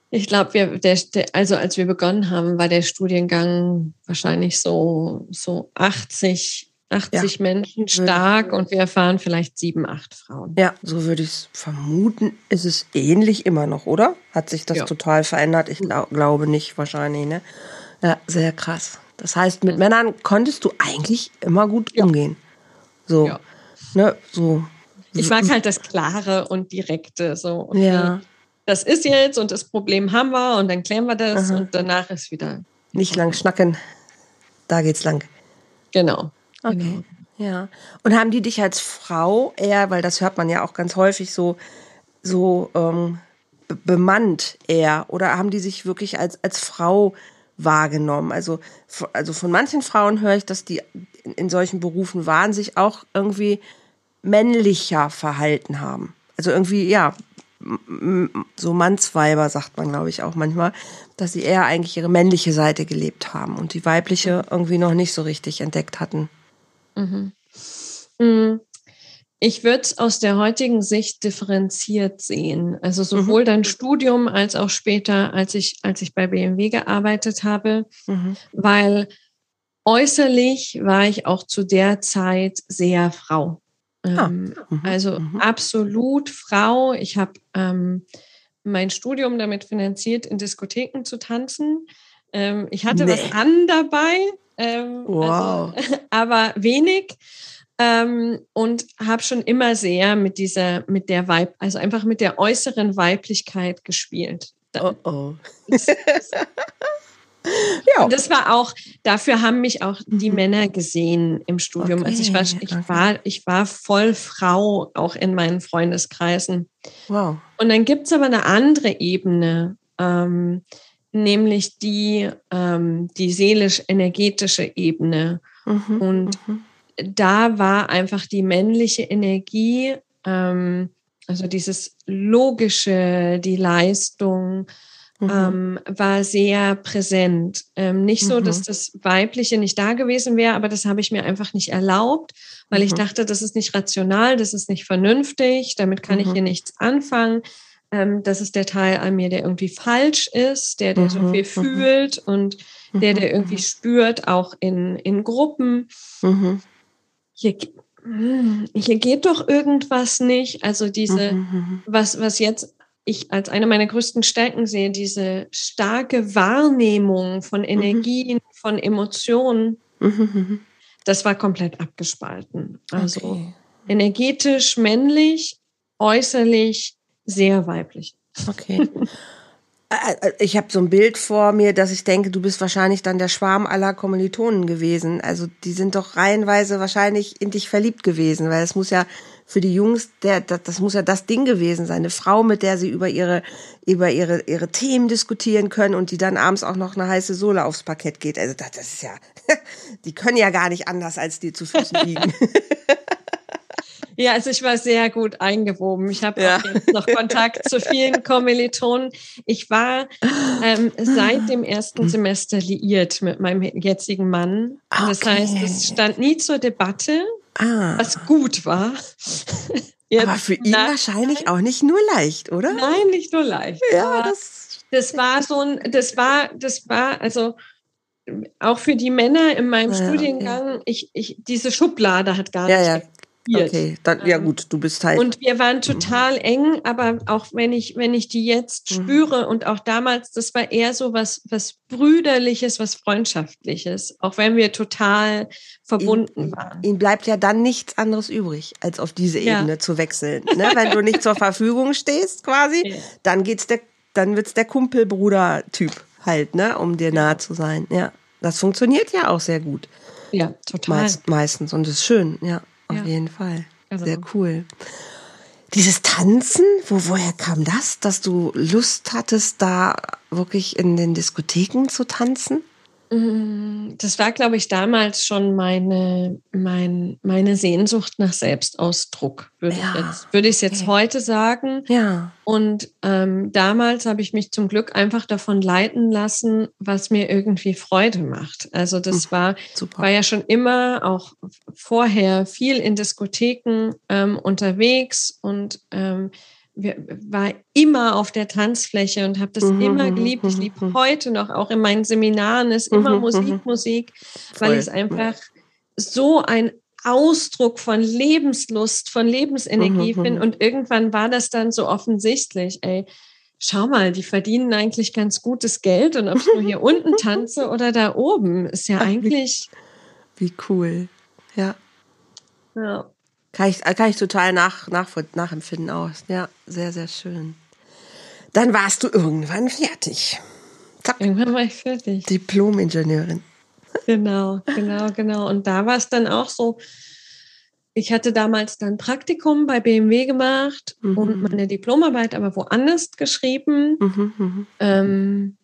Ich glaube, wir, der, der, also als wir begonnen haben, war der Studiengang wahrscheinlich so, so 80 80 ja. Menschen stark und wir erfahren vielleicht sieben, acht Frauen. Ja, so würde ich es vermuten. Ist es ähnlich immer noch, oder? Hat sich das ja. total verändert? Ich glaub, glaube nicht, wahrscheinlich, ne? Ja, sehr krass. Das heißt, mit Männern konntest du eigentlich immer gut umgehen. So, ne, so. Ich mag halt das Klare und Direkte, so. Okay, ja. Das ist jetzt und das Problem haben wir und dann klären wir das Aha. und danach ist wieder. Nicht lang schnacken, da geht's lang. Genau. Okay. Genau. Ja. Und haben die dich als Frau eher, weil das hört man ja auch ganz häufig so, so ähm, bemannt eher, oder haben die sich wirklich als, als Frau wahrgenommen? Also, also von manchen Frauen höre ich, dass die in, in solchen Berufen waren, sich auch irgendwie männlicher verhalten haben. Also irgendwie, ja, so Mannsweiber, sagt man, glaube ich, auch manchmal, dass sie eher eigentlich ihre männliche Seite gelebt haben und die weibliche irgendwie noch nicht so richtig entdeckt hatten. Mhm. mhm. Ich würde es aus der heutigen Sicht differenziert sehen. Also sowohl mhm. dein Studium als auch später, als ich, als ich bei BMW gearbeitet habe, mhm. weil äußerlich war ich auch zu der Zeit sehr Frau. Ah. Ähm, mhm. Also mhm. absolut Frau. Ich habe ähm, mein Studium damit finanziert, in Diskotheken zu tanzen. Ähm, ich hatte nee. was an dabei, ähm, also, wow. also, aber wenig ähm, und habe schon immer sehr mit dieser, mit der Weib, also einfach mit der äußeren Weiblichkeit gespielt. Oh oh. ja. Und das war auch, dafür haben mich auch die mhm. Männer gesehen im Studium. Okay, also ich war, ich war, ich war voll Frau auch in meinen Freundeskreisen. Wow. Und dann gibt es aber eine andere Ebene, ähm, nämlich die, ähm, die seelisch-energetische Ebene. Mhm, und mhm da war einfach die männliche Energie, ähm, also dieses Logische, die Leistung, mhm. ähm, war sehr präsent. Ähm, nicht so, mhm. dass das Weibliche nicht da gewesen wäre, aber das habe ich mir einfach nicht erlaubt, weil mhm. ich dachte, das ist nicht rational, das ist nicht vernünftig, damit kann ich mhm. hier nichts anfangen. Ähm, das ist der Teil an mir, der irgendwie falsch ist, der, der so mhm. viel mhm. fühlt und der, der irgendwie spürt, auch in, in Gruppen. Hier, hm, hier geht doch irgendwas nicht. Also diese, was, was jetzt ich als eine meiner größten Stärken sehe, diese starke Wahrnehmung von Energien, mhm. von Emotionen, mhm. das war komplett abgespalten. Also okay. energetisch männlich, äußerlich sehr weiblich. Okay. Ich habe so ein Bild vor mir, dass ich denke, du bist wahrscheinlich dann der Schwarm aller Kommilitonen gewesen. Also die sind doch reihenweise wahrscheinlich in dich verliebt gewesen, weil es muss ja für die Jungs, der, das, das muss ja das Ding gewesen sein, eine Frau, mit der sie über ihre über ihre ihre Themen diskutieren können und die dann abends auch noch eine heiße Sohle aufs Parkett geht. Also das, das ist ja, die können ja gar nicht anders als dir zu Füßen liegen. Ja, also ich war sehr gut eingewoben. Ich habe ja. jetzt noch Kontakt zu vielen Kommilitonen. Ich war ähm, seit dem ersten Semester liiert mit meinem jetzigen Mann. Okay. Das heißt, es stand nie zur Debatte, ah. was gut war. Jetzt, Aber für ihn wahrscheinlich auch nicht nur leicht, oder? Nein, nicht nur leicht. Ja, das, das war so ein, das war, das war, also auch für die Männer in meinem ja, Studiengang, okay. ich, ich, diese Schublade hat gar ja, nicht ja gespielt. Okay, dann, ja ähm, gut, du bist halt. Und wir waren total eng, aber auch wenn ich, wenn ich die jetzt mhm. spüre und auch damals, das war eher so was, was Brüderliches, was Freundschaftliches, auch wenn wir total verbunden ihn, waren. Ihnen bleibt ja dann nichts anderes übrig, als auf diese Ebene ja. zu wechseln. Ne? Wenn du nicht zur Verfügung stehst, quasi, ja. dann geht's der, dann wird's der Kumpel-Bruder-Typ halt, ne, um dir nahe zu sein. Ja. Das funktioniert ja auch sehr gut. Ja, total. Meist, meistens und ist schön, ja. Auf ja. jeden Fall. Also. Sehr cool. Dieses Tanzen, wo, woher kam das, dass du Lust hattest, da wirklich in den Diskotheken zu tanzen? Mm, das war, glaube ich, damals schon meine, mein, meine Sehnsucht nach Selbstausdruck, würde ja. ich jetzt, würde ich es jetzt okay. heute sagen. Ja. Und ähm, damals habe ich mich zum Glück einfach davon leiten lassen, was mir irgendwie Freude macht. Also das hm, war, war ja schon immer auch vorher viel in Diskotheken ähm, unterwegs und ähm, war immer auf der Tanzfläche und habe das mhm, immer mhm, geliebt. Ich mhm, liebe mhm. heute noch, auch in meinen Seminaren ist immer Musik, Musik, weil es einfach so ein Ausdruck von Lebenslust, von Lebensenergie mhm, finde. Und irgendwann war das dann so offensichtlich, ey, schau mal, die verdienen eigentlich ganz gutes Geld und ob ich nur hier unten tanze oder da oben, ist ja eigentlich. Wie cool. Ja. Ja. Kann ich, kann ich total nach, nach, nachempfinden aus. Ja, sehr, sehr schön. Dann warst du irgendwann fertig. Zack. Irgendwann war ich fertig. Diplom-Ingenieurin. Genau, genau, genau. Und da war es dann auch so, ich hatte damals dann Praktikum bei BMW gemacht mhm. und meine Diplomarbeit aber woanders geschrieben. Mhm, mhm. ähm,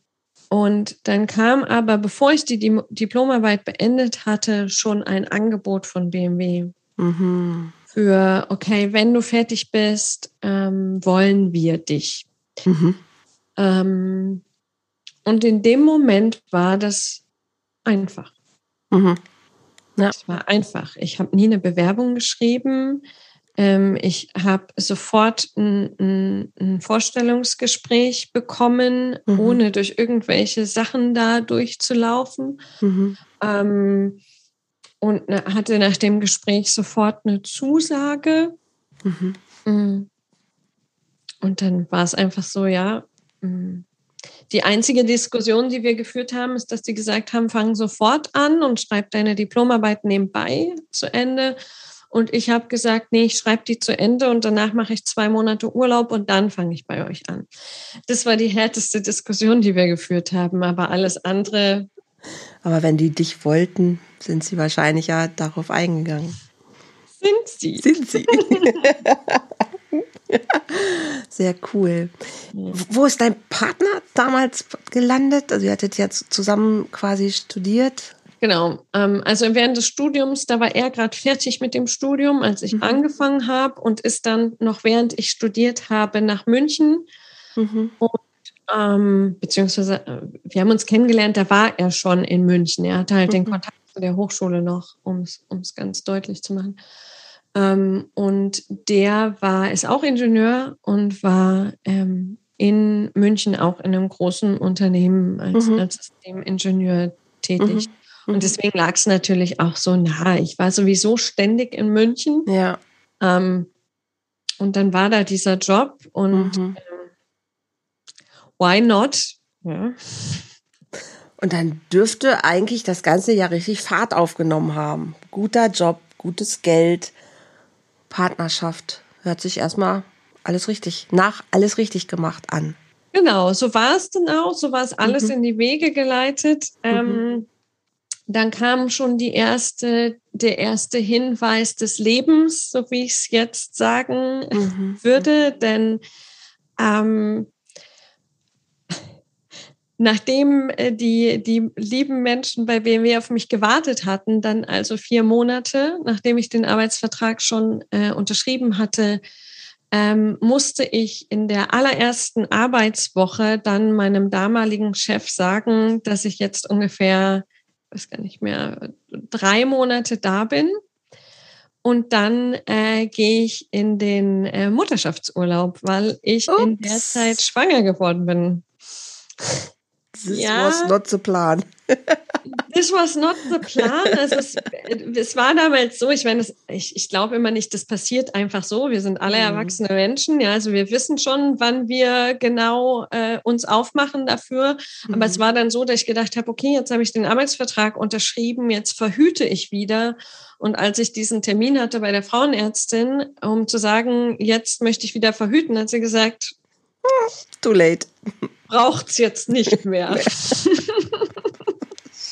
und dann kam aber, bevor ich die Diplomarbeit beendet hatte, schon ein Angebot von BMW. Mhm für, okay, wenn du fertig bist, ähm, wollen wir dich. Mhm. Ähm, und in dem Moment war das einfach. Mhm. Ja. Es war einfach. Ich habe nie eine Bewerbung geschrieben. Ähm, ich habe sofort ein, ein, ein, Vorstellungsgespräch bekommen, mhm. ohne durch irgendwelche Sachen da durchzulaufen. Mhm. Ähm, und ne, hatte nach dem Gespräch sofort eine Zusage. Mhm. Mm. Und dann war es einfach so, ja. Mm. Die einzige Diskussion, die wir geführt haben, ist, dass die gesagt haben, fang sofort an und schreib deine Diplomarbeit nebenbei zu Ende. Und ich habe gesagt, nee, ich schreibe die zu Ende und danach mache ich zwei Monate Urlaub und dann fange ich bei euch an. Das war die härteste Diskussion, die wir geführt haben. Aber alles andere. Aber wenn die dich wollten, sind sie wahrscheinlich ja darauf eingegangen. Sind sie? Sind sie. Sehr cool. Wo ist dein Partner damals gelandet? Also ihr hattet ja zusammen quasi studiert. Genau. Ähm, also während des Studiums, da war er gerade fertig mit dem Studium, als ich mhm. angefangen habe und ist dann noch während ich studiert habe nach München. Mhm. Und ähm, beziehungsweise äh, wir haben uns kennengelernt, da war er schon in München. Er hatte halt mhm. den Kontakt der Hochschule noch, um es ganz deutlich zu machen. Ähm, und der war, ist auch Ingenieur und war ähm, in München auch in einem großen Unternehmen als, mhm. als Systemingenieur tätig. Mhm. Und mhm. deswegen lag es natürlich auch so nah. Ich war sowieso ständig in München. Ja. Ähm, und dann war da dieser Job und mhm. ähm, why not? Ja. Und dann dürfte eigentlich das ganze Jahr richtig Fahrt aufgenommen haben. Guter Job, gutes Geld, Partnerschaft. Hört sich erstmal alles richtig, nach alles richtig gemacht an. Genau, so war es dann auch, so war es alles mhm. in die Wege geleitet. Mhm. Ähm, dann kam schon die erste, der erste Hinweis des Lebens, so wie ich es jetzt sagen mhm. würde, denn ähm, nachdem äh, die, die lieben Menschen bei BMW auf mich gewartet hatten, dann also vier Monate, nachdem ich den Arbeitsvertrag schon äh, unterschrieben hatte, ähm, musste ich in der allerersten Arbeitswoche dann meinem damaligen Chef sagen, dass ich jetzt ungefähr weiß gar nicht mehr, drei Monate da bin. Und dann äh, gehe ich in den äh, Mutterschaftsurlaub, weil ich Ups. in der Zeit schwanger geworden bin. This ja. was not the plan. This was not the plan. Also es, es war damals so, ich meine, ich, ich glaube immer nicht, das passiert einfach so. Wir sind alle mhm. erwachsene Menschen, ja, also wir wissen schon, wann wir genau äh, uns aufmachen dafür. Aber es mhm. war dann so, dass ich gedacht habe, okay, jetzt habe ich den Arbeitsvertrag unterschrieben, jetzt verhüte ich wieder. Und als ich diesen Termin hatte bei der Frauenärztin, um zu sagen, jetzt möchte ich wieder verhüten, hat sie gesagt, Too late. Braucht es jetzt nicht mehr.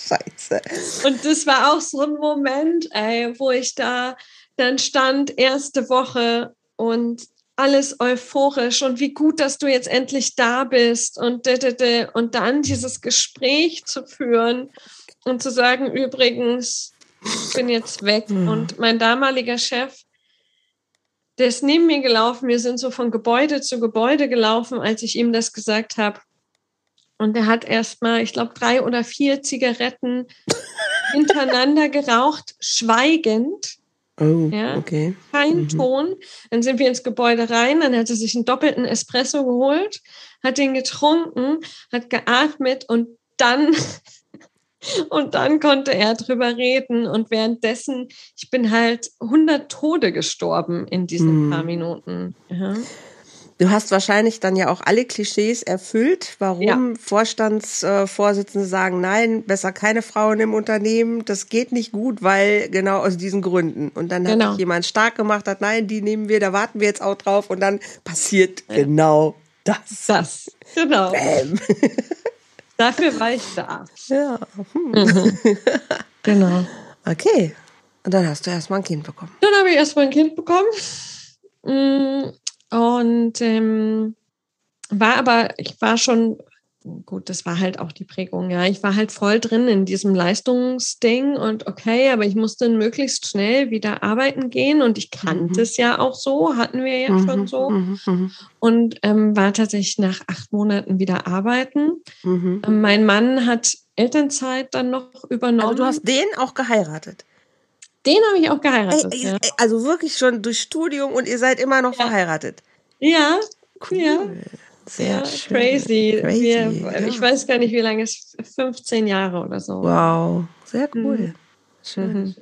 Scheiße. Und das war auch so ein Moment, ey, wo ich da dann stand, erste Woche und alles euphorisch und wie gut, dass du jetzt endlich da bist und und dann dieses Gespräch zu führen und zu sagen, übrigens, ich bin jetzt weg. Mhm. Und mein damaliger Chef der ist neben mir gelaufen. Wir sind so von Gebäude zu Gebäude gelaufen, als ich ihm das gesagt habe. Und er hat erstmal, ich glaube, drei oder vier Zigaretten hintereinander geraucht, schweigend. Oh, ja, okay. Kein mhm. Ton. Dann sind wir ins Gebäude rein, dann hat er sich einen doppelten Espresso geholt, hat den getrunken, hat geatmet und dann und dann konnte er drüber reden. Und währenddessen, ich bin halt 100 Tode gestorben in diesen mm. paar Minuten. Ja. Du hast wahrscheinlich dann ja auch alle Klischees erfüllt, warum ja. Vorstandsvorsitzende sagen, nein, besser keine Frauen im Unternehmen, das geht nicht gut, weil genau aus diesen Gründen. Und dann genau. hat sich jemand stark gemacht, hat, nein, die nehmen wir, da warten wir jetzt auch drauf und dann passiert ja. genau das. Das, genau. Bam. Dafür war ich da. Ja. Hm. Mhm. Genau. Okay. Und dann hast du erstmal ein Kind bekommen. Dann habe ich erstmal ein Kind bekommen. Mm, und ähm, war aber, ich war schon gut, das war halt auch die Prägung. Ja, ich war halt voll drin in diesem Leistungsding und okay, aber ich musste möglichst schnell wieder arbeiten gehen und ich kannte mhm. es ja auch so, hatten wir ja mhm. schon so mhm. mhm. und ähm, war tatsächlich nach acht Monaten wieder arbeiten. Mhm. Ähm, mein Mann hat Elternzeit dann noch übernommen. Also du hast den auch geheiratet? Den habe ich auch geheiratet. Ey, ja. Also wirklich schon durch Studium und ihr seid immer noch ja. verheiratet. Ja, cool. Ja. Sehr schön. crazy. crazy Wir, ja. Ich weiß gar nicht, wie lange es ist. 15 Jahre oder so. Wow, sehr cool. Mhm. Schön. Mhm.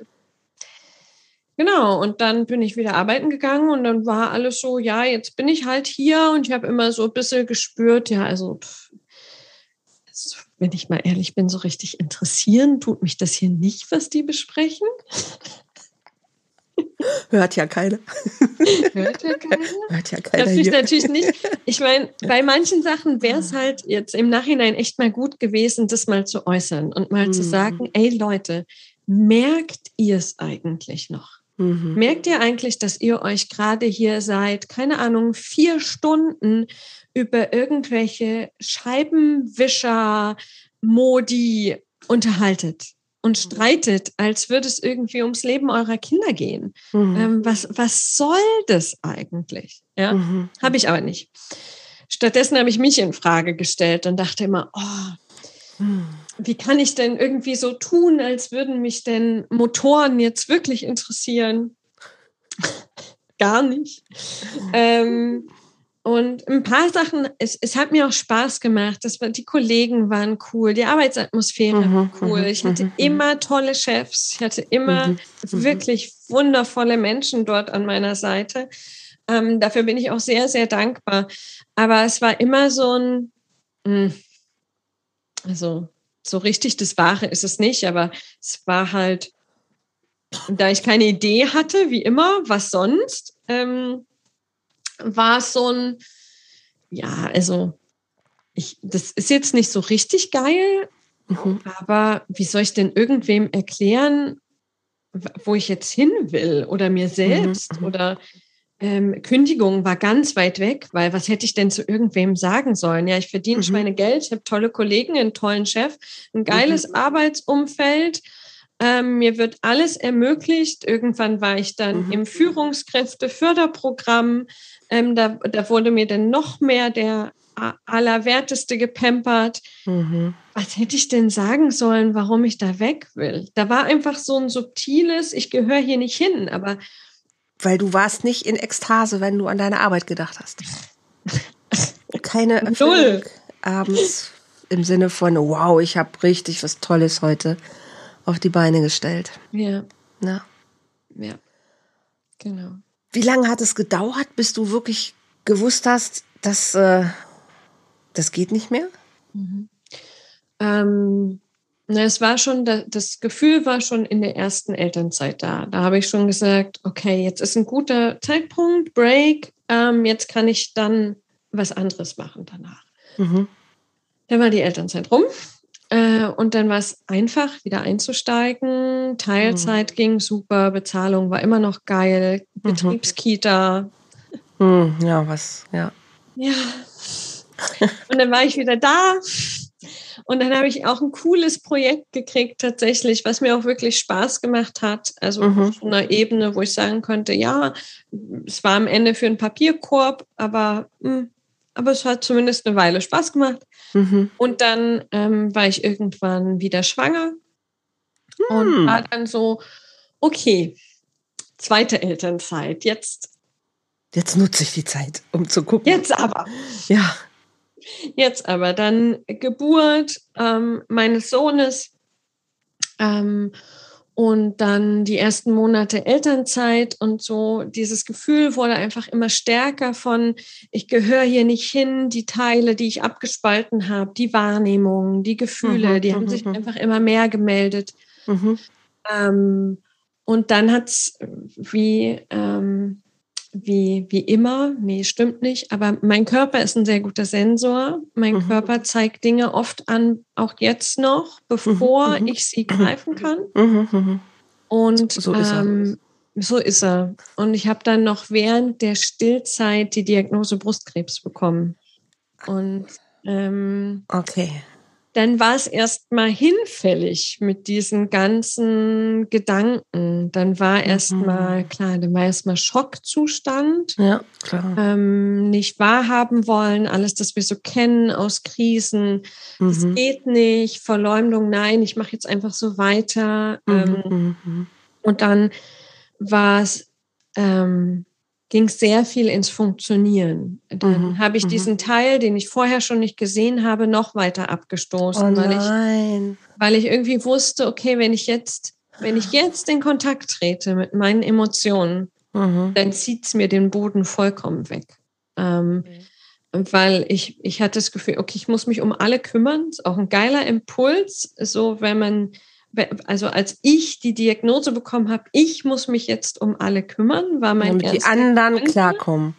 Genau, und dann bin ich wieder arbeiten gegangen und dann war alles so, ja, jetzt bin ich halt hier und ich habe immer so ein bisschen gespürt, ja, also pff, wenn ich mal ehrlich bin, so richtig interessieren tut mich das hier nicht, was die besprechen. Hört ja keiner. Hört ja keiner. Hört ja keiner. Das ist natürlich nicht. Ich meine, bei manchen Sachen wäre es halt jetzt im Nachhinein echt mal gut gewesen, das mal zu äußern und mal mhm. zu sagen, ey Leute, merkt ihr es eigentlich noch? Mhm. Merkt ihr eigentlich, dass ihr euch gerade hier seit, keine Ahnung, vier Stunden über irgendwelche Scheibenwischer, Modi unterhaltet? Und mhm. streitet, als würde es irgendwie ums Leben eurer Kinder gehen. Mhm. Ähm, was, was soll das eigentlich? Ja, mhm. habe ich aber nicht. Stattdessen habe ich mich in Frage gestellt und dachte immer, oh, mhm. wie kann ich denn irgendwie so tun, als würden mich denn Motoren jetzt wirklich interessieren? Gar nicht. Ähm, und ein paar Sachen, es, es hat mir auch Spaß gemacht. Das war, die Kollegen waren cool, die Arbeitsatmosphäre mhm, war cool. Mhm, ich hatte mhm, immer tolle Chefs, ich hatte immer mhm, wirklich wundervolle Menschen dort an meiner Seite. Ähm, dafür bin ich auch sehr, sehr dankbar. Aber es war immer so ein, mh, hm, also so richtig das Wahre ist es nicht, aber es war halt, da ich keine Idee hatte, wie immer, was sonst, ähm, war es so ein, ja, also ich, das ist jetzt nicht so richtig geil, mhm. aber wie soll ich denn irgendwem erklären, wo ich jetzt hin will oder mir selbst mhm. oder ähm, Kündigung war ganz weit weg, weil was hätte ich denn zu irgendwem sagen sollen? Ja, ich verdiene mhm. Schweinegeld, ich habe tolle Kollegen, einen tollen Chef, ein geiles mhm. Arbeitsumfeld. Ähm, mir wird alles ermöglicht. Irgendwann war ich dann mhm. im Führungskräfteförderprogramm. Ähm, da, da wurde mir dann noch mehr der Allerwerteste gepampert. Mhm. Was hätte ich denn sagen sollen, warum ich da weg will? Da war einfach so ein subtiles, ich gehöre hier nicht hin, aber. Weil du warst nicht in Ekstase, wenn du an deine Arbeit gedacht hast. Keine Erfüllung abends im Sinne von, wow, ich habe richtig was Tolles heute auf die Beine gestellt. Ja. Ja. Ja. Genau. Wie lange hat es gedauert, bis du wirklich gewusst hast, dass äh, das geht nicht mehr? Mhm. Ähm, na, es war schon, das Gefühl war schon in der ersten Elternzeit da. Da habe ich schon gesagt, okay, jetzt ist ein guter Zeitpunkt, Break, ähm, jetzt kann ich dann was anderes machen danach. Mhm. Dann war die Elternzeit rum. Äh, und dann war es einfach, wieder einzusteigen. Teilzeit mhm. ging super, Bezahlung war immer noch geil, mhm. Betriebskita. Mhm, ja, was, ja. Ja. Und dann war ich wieder da. Und dann habe ich auch ein cooles Projekt gekriegt, tatsächlich, was mir auch wirklich Spaß gemacht hat. Also mhm. auf einer Ebene, wo ich sagen konnte, ja, es war am Ende für einen Papierkorb, aber, hm, aber es hat zumindest eine Weile Spaß gemacht. Mhm. Und dann ähm, war ich irgendwann wieder schwanger hm. und war dann so, okay, zweite Elternzeit, jetzt. Jetzt nutze ich die Zeit, um zu gucken. Jetzt aber. Ja. Jetzt aber dann Geburt ähm, meines Sohnes. Ähm, und dann die ersten Monate Elternzeit und so dieses Gefühl wurde einfach immer stärker von, ich gehöre hier nicht hin, die Teile, die ich abgespalten habe, die Wahrnehmungen, die Gefühle, mhm, die haben mhm, sich mhm. einfach immer mehr gemeldet. Mhm. Ähm, und dann hat es wie ähm, wie, wie immer, nee, stimmt nicht, aber mein Körper ist ein sehr guter Sensor. Mein mhm. Körper zeigt Dinge oft an, auch jetzt noch, bevor mhm. ich sie greifen kann. Mhm. mhm. Und so ist, ähm, so ist er. Und ich habe dann noch während der Stillzeit die Diagnose Brustkrebs bekommen. Und Ähm, okay dann war es erstmal hinfällig mit diesen ganzen Gedanken. Dann war mhm. erstmal, klar, dann war erstmal Schockzustand. Ja, klar. Ähm, nicht wahrhaben wollen, alles, das wir so kennen aus Krisen. Es mhm. geht nicht, Verleumdung, nein, ich mache jetzt einfach so weiter. Mhm, ähm, mhm. und dann war es, ähm, ging sehr viel ins Funktionieren. Dann mhm. habe ich mhm. diesen Teil, den ich vorher schon nicht gesehen habe, noch weiter abgestoßen, oh weil, ich, weil ich irgendwie wusste, okay, wenn ich jetzt, wenn ich jetzt in Kontakt trete mit meinen Emotionen, mhm. dann zieht es mir den Boden vollkommen weg. Ähm, weil ich, ich hatte das Gefühl, okay, ich muss mich um alle kümmern. Ist auch ein geiler Impuls, so wenn man also als ich die Diagnose bekommen habe, ich muss mich jetzt um alle kümmern, war mein Damit die anderen Gedanke. klarkommen.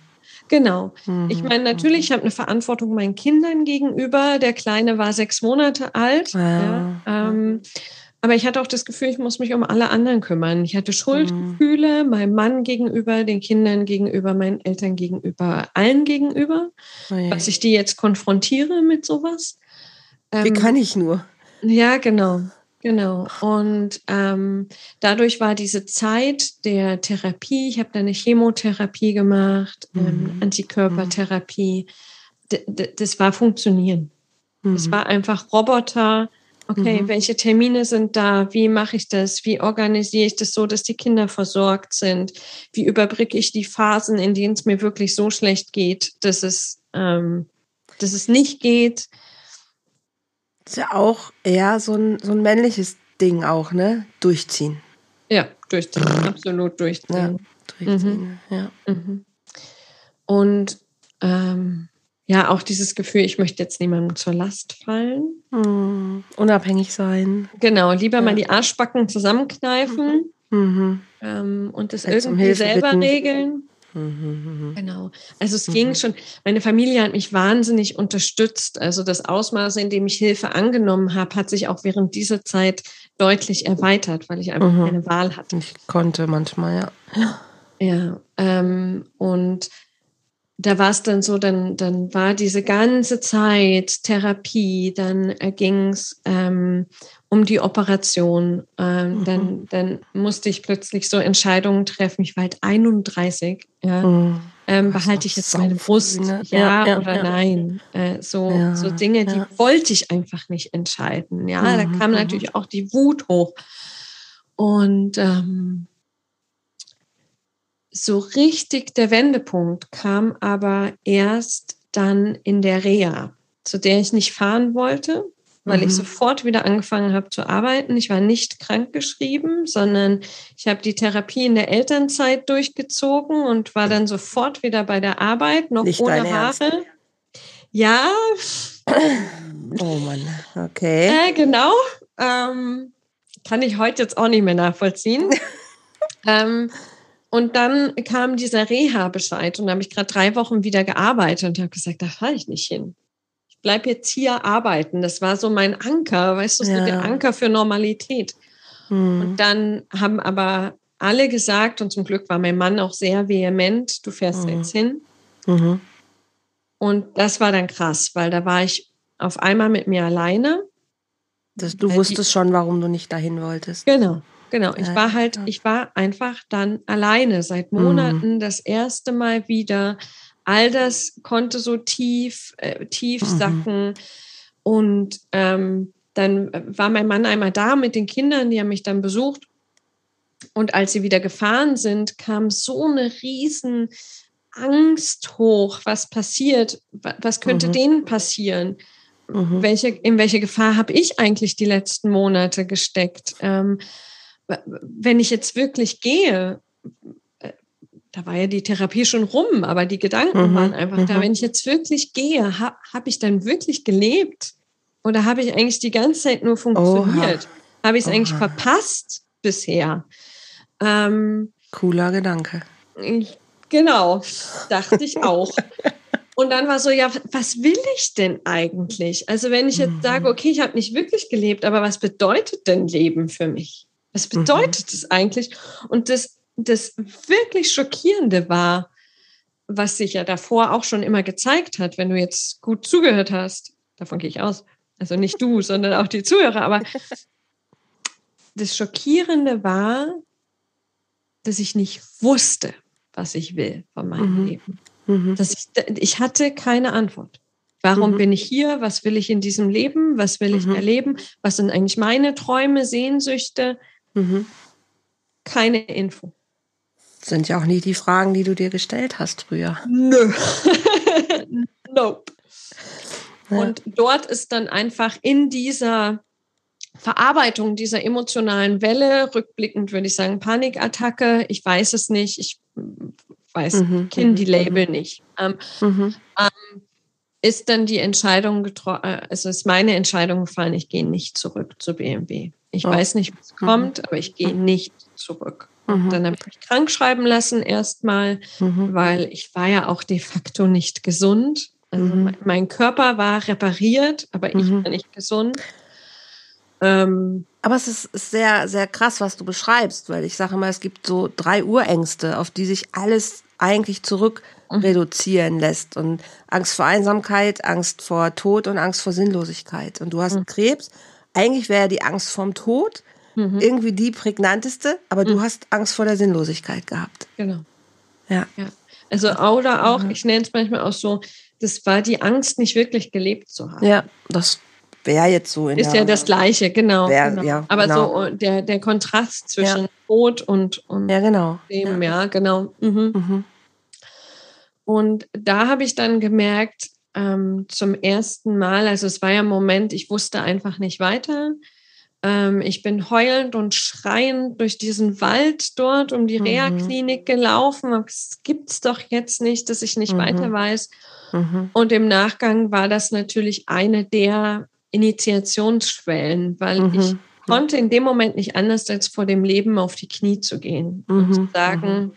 Genau. Mhm. Ich meine, natürlich, ich habe eine Verantwortung meinen Kindern gegenüber. Der Kleine war sechs Monate alt. Ja. Ja, ähm, aber ich hatte auch das Gefühl, ich muss mich um alle anderen kümmern. Ich hatte Schuldgefühle mhm. meinem Mann gegenüber, den Kindern gegenüber, meinen Eltern gegenüber, allen gegenüber. Oh ja. Dass ich die jetzt konfrontiere mit sowas. Wie ähm, kann ich nur? Ja, genau. Genau. Und ähm, dadurch war diese Zeit der Therapie, ich habe da eine Chemotherapie gemacht, mhm. ähm, Antikörpertherapie, das war funktionieren. Es mhm. war einfach Roboter. Okay, mhm. welche Termine sind da? Wie mache ich das? Wie organisiere ich das so, dass die Kinder versorgt sind? Wie überbrücke ich die Phasen, in denen es mir wirklich so schlecht geht, dass es, ähm, dass es nicht geht? Ist ja auch eher so ein, so ein männliches Ding auch, ne? Durchziehen. Ja, durchziehen, absolut durchziehen. Ja, durchziehen, mhm. ja. Mhm. Und ähm, ja, auch dieses Gefühl, ich möchte jetzt niemandem zur Last fallen. Mhm. Unabhängig sein. Genau, lieber ja. mal die Arschbacken zusammenkneifen mhm. ähm, und das Jetzt irgendwie um selber bitten. regeln. Mhm, genau. Also es mhm. ging schon, meine Familie hat mich wahnsinnig unterstützt. Also das Ausmaß, in dem ich Hilfe angenommen habe, hat sich auch während dieser Zeit deutlich erweitert, weil ich einfach mhm. keine Wahl hatte. Ich konnte manchmal, ja. Ja, ähm, und da war es dann so, dann, dann war diese ganze Zeit Therapie, dann äh, ging es ähm, um die Operation. Ähm, mhm. dann, dann musste ich plötzlich so Entscheidungen treffen. Ich war halt 31. Ja. Mhm. Ähm, behalte ich jetzt meine Brust, ne? ja, ja, oder ja. nein? Äh, so, so Dinge, die wollte ich einfach nicht entscheiden. Ja, mhm. da kam mhm. natürlich auch die Wut hoch. Und ähm, so richtig der Wendepunkt kam aber erst dann in der Reha, zu der ich nicht fahren wollte, weil mhm. ich sofort wieder angefangen habe zu arbeiten. Ich war nicht krankgeschrieben, sondern ich habe die Therapie in der Elternzeit durchgezogen und war dann sofort wieder bei der Arbeit, noch nicht ohne Haare. Ja. Oh Mann, okay. Äh, genau. Ähm, kann ich heute jetzt auch nicht mehr nachvollziehen. ähm, und dann kam dieser Reha-Bescheid und da habe ich gerade drei Wochen wieder gearbeitet und habe gesagt, da fahre ich nicht hin. Ich bleibe jetzt hier arbeiten. Das war so mein Anker, weißt du, ja. so der Anker für Normalität. Hm. Und dann haben aber alle gesagt, und zum Glück war mein Mann auch sehr vehement, du fährst mhm. jetzt hin. Mhm. Und das war dann krass, weil da war ich auf einmal mit mir alleine. Das, du wusstest schon, warum du nicht dahin wolltest. Genau. Genau, ich war halt, ich war einfach dann alleine seit mhm. Monaten mhm. das erste Mal wieder. All das konnte so tief, äh, tief mhm. sacken. Und ähm, dann war mein Mann einmal da mit den Kindern, die haben mich dann besucht. Und als sie wieder gefahren sind, kam so eine riesen Angst hoch, was passiert, was könnte mhm. denen passieren. Mhm. Welche, in welche Gefahr habe ich eigentlich die letzten Monate gesteckt? Ähm, wenn ich jetzt wirklich gehe, äh, da war ja die Therapie schon rum, aber die Gedanken mhm, waren einfach mhm. da. Wenn ich jetzt wirklich gehe, habe hab ich dann wirklich gelebt? Oder habe ich eigentlich die ganze Zeit nur funktioniert? Habe ich es eigentlich verpasst bisher? Ähm, Cooler Gedanke. Genau, dachte ich auch. Und dann war so, ja, was will ich denn eigentlich? Also wenn ich jetzt mhm. sage, okay, ich habe nicht wirklich gelebt, aber was bedeutet denn Leben für mich? Was mhm. bedeutet es mhm. eigentlich? Und das, das wirklich Schockierende war, was sich ja davor auch schon immer gezeigt hat, wenn du jetzt gut zugehört hast. Davon gehe ich aus. Also nicht du, sondern auch die Zuhörer. Aber das Schockierende war, dass ich nicht wusste, was ich will von meinem mhm. Leben. Mhm. Dass ich, ich hatte keine Antwort. Warum mhm. bin ich hier? Was will ich in diesem Leben? Was will ich mhm. erleben? Was sind eigentlich meine Träume, Sehnsüchte? Mhm. Keine Info. Sind ja auch nie die Fragen, die du dir gestellt hast früher. Nö. nope. Ja. Und dort ist dann einfach in dieser Verarbeitung dieser emotionalen Welle, rückblickend würde ich sagen, Panikattacke, ich weiß es nicht, ich weiß, mhm. kenne die mhm, Label nicht. Ähm, mhm. ähm, ist dann die Entscheidung getroffen, äh, also ist meine Entscheidung gefallen, ich gehe nicht zurück zu BMW. Ich oh. weiß nicht, was mhm. kommt, aber ich gehe nicht zurück. Mhm. Dann habe ich mich krank schreiben lassen erstmal, mhm. weil ich war ja auch de facto nicht gesund. Also mein, mein, Körper war repariert, aber ich war nicht gesund. Ähm, aber es ist sehr, sehr krass, was du beschreibst, weil ich sage immer, es gibt so drei Urängste, auf die sich alles eigentlich zurück reduzieren lässt. Und Angst vor Einsamkeit, Angst vor Tod und Angst vor Sinnlosigkeit. Und du hast mhm. Krebs. Eigentlich wäre die Angst vorm Tod mhm. irgendwie die prägnanteste, aber mhm. du hast Angst vor der Sinnlosigkeit gehabt. Genau. Ja. ja. Also oder auch, mhm. ich nenne es manchmal auch so, das war die Angst, nicht wirklich gelebt zu haben. Ja, das wäre jetzt so in Ist ja das Gleiche, genau. Wär, genau. Ja, Aber genau. so der, der Kontrast zwischen ja. Tod und, und ja, genau. dem, ja, ja genau. Mhm. Mhm. Und da habe ich dann gemerkt, ähm, zum ersten Mal, also es war ja ein Moment, ich wusste einfach nicht weiter. Ähm, ich bin heulend und schreiend durch diesen Wald dort um die mhm. Reha-Klinik gelaufen. Es gibt es doch jetzt nicht, dass ich nicht mhm. weiter weiß. Mhm. Und im Nachgang war das natürlich eine der Initiationsschwellen, weil mhm. ich konnte in dem Moment nicht anders, als vor dem Leben auf die Knie zu gehen und zu sagen,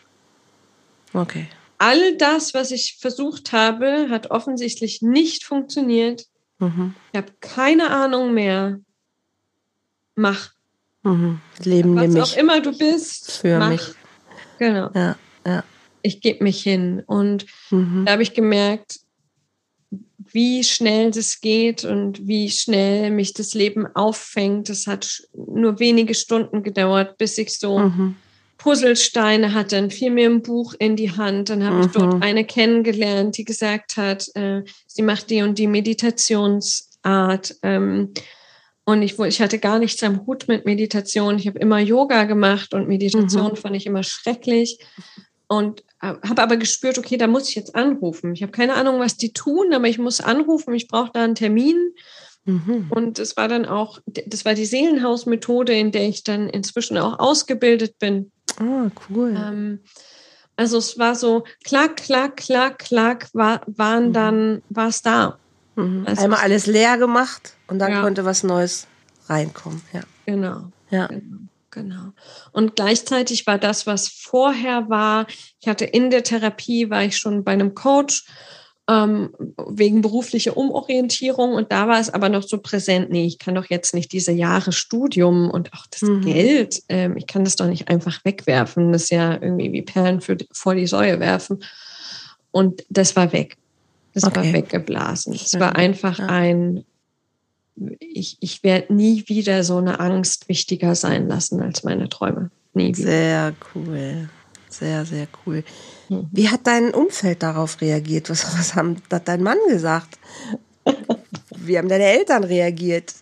okay all das, was ich versucht habe, hat offensichtlich nicht funktioniert. Mhm. Ich habe keine Ahnung mehr. Mach. Mhm. Leben was auch immer du bist. Für mach. mich. Genau. Ja, ja. Ich gebe mich hin. Und mhm. da habe ich gemerkt, wie schnell das geht und wie schnell mich das Leben auffängt. Das hat nur wenige Stunden gedauert, bis ich so mhm. Puzzlesteine hat, dann fiel mir ein Buch in die Hand, dann habe mhm. ich dort mhm. eine kennengelernt, die gesagt hat, äh, sie macht die und die Meditationsart. Ähm, und ich, ich hatte gar nichts am Hut mit Meditation. Ich habe immer Yoga gemacht und Meditation mhm. fand ich immer schrecklich. Und äh, habe aber gespürt, okay, da muss ich jetzt anrufen. Ich habe keine Ahnung, was die tun, aber ich muss anrufen. Ich brauche da einen Termin. Mhm. Und es war dann auch, das war die Seelenhausmethode, in der ich dann inzwischen auch ausgebildet bin. Ah, cool. Ähm, also es war so, klack, klack, klack, klack, war, waren mhm. dann, war es da. Mhm. Also Einmal alles leer gemacht und dann ja. konnte was Neues reinkommen. Ja. Genau. Ja. Genau. Genau. Und gleichzeitig war das, was vorher war, ich hatte in der Therapie, war ich schon bei einem Coach ähm, wegen beruflicher Umorientierung. Und da war es aber noch so präsent, nee, ich kann doch jetzt nicht diese Jahre Studium und auch das mhm. Geld, ähm, ich kann das doch nicht einfach wegwerfen. Das ist ja irgendwie wie Perlen für, vor die Säue werfen. Und das war weg. Das okay. war weggeblasen. Es war einfach ja. ein, ich, ich werde nie wieder so eine Angst wichtiger sein lassen als meine Träume. Nie wieder. Sehr cool. Sehr, sehr cool. Mhm. Wie hat dein Umfeld darauf reagiert? Was, was haben, hat dein Mann gesagt? Wie haben deine Eltern reagiert?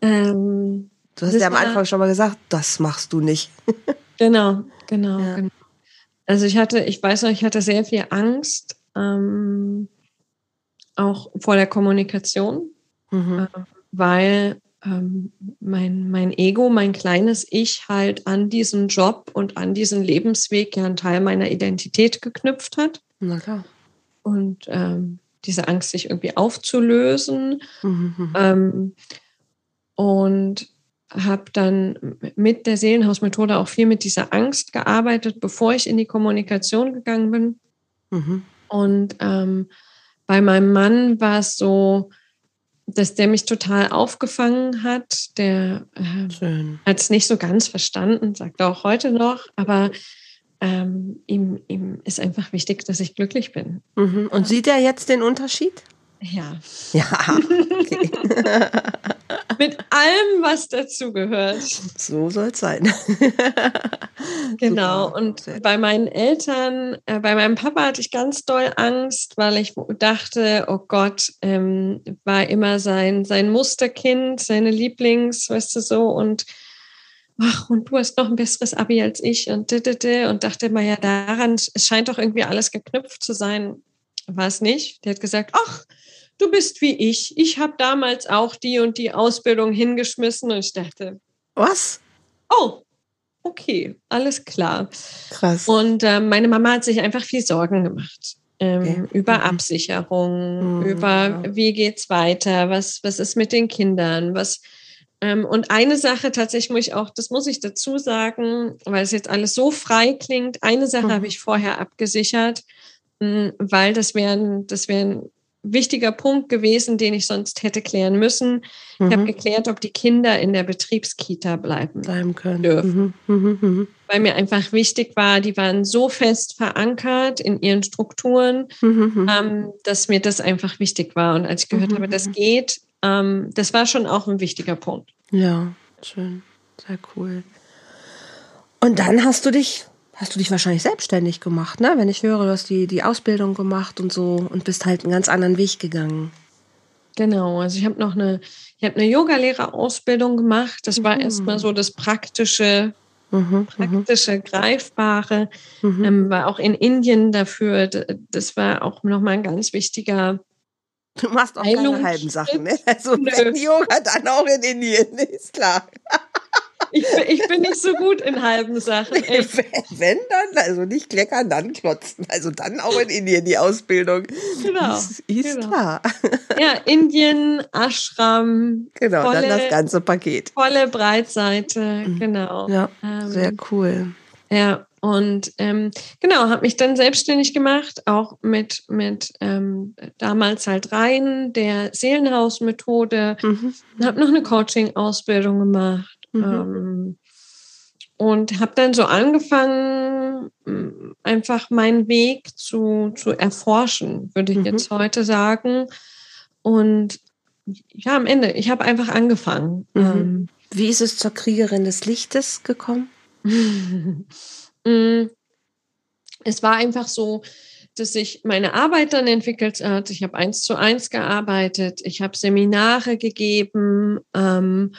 Ähm, du hast ja am Anfang schon mal gesagt, das machst du nicht. genau, genau, ja. genau. Also ich hatte, ich weiß noch, ich hatte sehr viel Angst, ähm, auch vor der Kommunikation, mhm. äh, weil ähm, mein, mein Ego, mein kleines Ich halt an diesen Job und an diesen Lebensweg ja einen Teil meiner Identität geknüpft hat. Na klar. Und ähm, diese Angst, sich irgendwie aufzulösen. Mhm. mhm. Ähm, und habe dann mit der Seelenhausmethode auch viel mit dieser Angst gearbeitet, bevor ich in die Kommunikation gegangen bin. Mhm. Und ähm, bei meinem Mann war es so, dass der mich total aufgefangen hat. Der äh, hat es nicht so ganz verstanden, sagt er auch heute noch, aber ähm, ihm, ihm ist einfach wichtig, dass ich glücklich bin. Mhm. Und sieht er jetzt den Unterschied? Ja. Ja, okay. Mit allem, was dazugehört. So soll es sein. genau. Und bei meinen Eltern, äh, bei meinem Papa hatte ich ganz doll Angst, weil ich dachte, oh Gott, ähm, war immer sein, sein Musterkind, seine Lieblings, weißt du so, und ach, und du hast noch ein besseres Abi als ich und und dachte immer, ja, daran, es scheint doch irgendwie alles geknüpft zu sein. War es nicht. Der hat gesagt, ach, du bist wie ich. Ich habe damals auch die und die Ausbildung hingeschmissen und ich dachte, was? Oh, okay, alles klar. Krass. Und äh, meine Mama hat sich einfach viel Sorgen gemacht. Ähm, okay. Über mhm. Absicherung, mhm. über wie geht's weiter, was, was ist mit den Kindern, was, ähm, und eine Sache tatsächlich muss ich auch, das muss ich dazu sagen, weil es jetzt alles so frei klingt, eine Sache mhm. habe ich vorher abgesichert, mh, weil das wäre das wär ein wichtiger Punkt gewesen, den ich sonst hätte klären müssen. Mhm. Ich habe geklärt, ob die Kinder in der Betriebskita bleiben, bleiben können. dürfen. Mhm. mhm. Mhm. Weil mir einfach wichtig war, die waren so fest verankert in ihren Strukturen, mhm. ähm, dass mir das einfach wichtig war. Und als ich gehört habe, das geht, ähm, das war schon auch ein wichtiger Punkt. Ja, schön. Sehr cool. Und dann hast du dich, hast du dich wahrscheinlich selbstständig gemacht, ne? Wenn ich höre, du hast die, die Ausbildung gemacht und so und bist halt einen ganz anderen Weg gegangen. Genau, also ich habe noch eine, ich habe eine Yogalehrerausbildung gemacht. Das war mhm. erstmal so das praktische, mhm, mhm. praktische, mhm. greifbare. Mhm. Ähm, war auch in Indien dafür. Das war auch nochmal ein ganz wichtiger Du machst auch keine halben Sachen, ne? Also Nö. wenn Yoga, dann auch in Indien, ist klar. Ich, ich, bin nicht so gut in halben Sachen. Echt. Wenn dann, also nicht kleckern, dann klotzen. Also dann auch in Indien die Ausbildung. Genau. Ist, ist genau. klar. Ja, Indien, Ashram. Genau, volle, dann das ganze Paket. Volle Breitseite, mhm. genau. Ja, ähm, sehr cool. Ja, und ähm, genau, habe mich dann selbstständig gemacht, auch mit, mit ähm, damals halt rein der Seelenhausmethode. Mhm. Habe noch eine Coaching-Ausbildung gemacht. Mhm. Ähm, und habe dann so angefangen, einfach meinen Weg zu, zu erforschen, würde ich mhm. jetzt heute sagen. Und ja, am Ende, ich habe einfach angefangen. Mhm. Ähm, Wie ist es zur Kriegerin des Lichtes gekommen? Mm, es war einfach so, dass sich meine Arbeit dann entwickelt hat. Ich habe eins zu eins gearbeitet, ich habe Seminare gegeben ähm,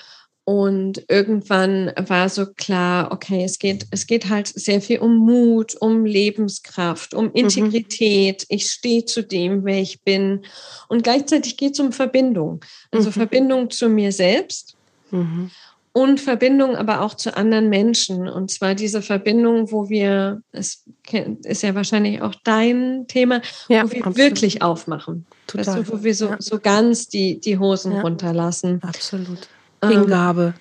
und irgendwann war so klar, okay, es geht, es geht halt sehr viel um Mut, um Lebenskraft, um mhm. Integrität. Mhm. Ich stehe zu dem, wer ich bin. Und gleichzeitig geht es um Verbindung. Also mhm. Verbindung zu mir selbst. Mhm und Verbindung aber auch zu anderen Menschen. Und zwar diese Verbindung, wo wir, es ist ja wahrscheinlich auch dein Thema, ja, wo wir absolut. wirklich aufmachen. Total. Weißt du, wo wir so, ja. so ganz die, die Hosen ja. runterlassen. Absolut. Ähm, Hingabe.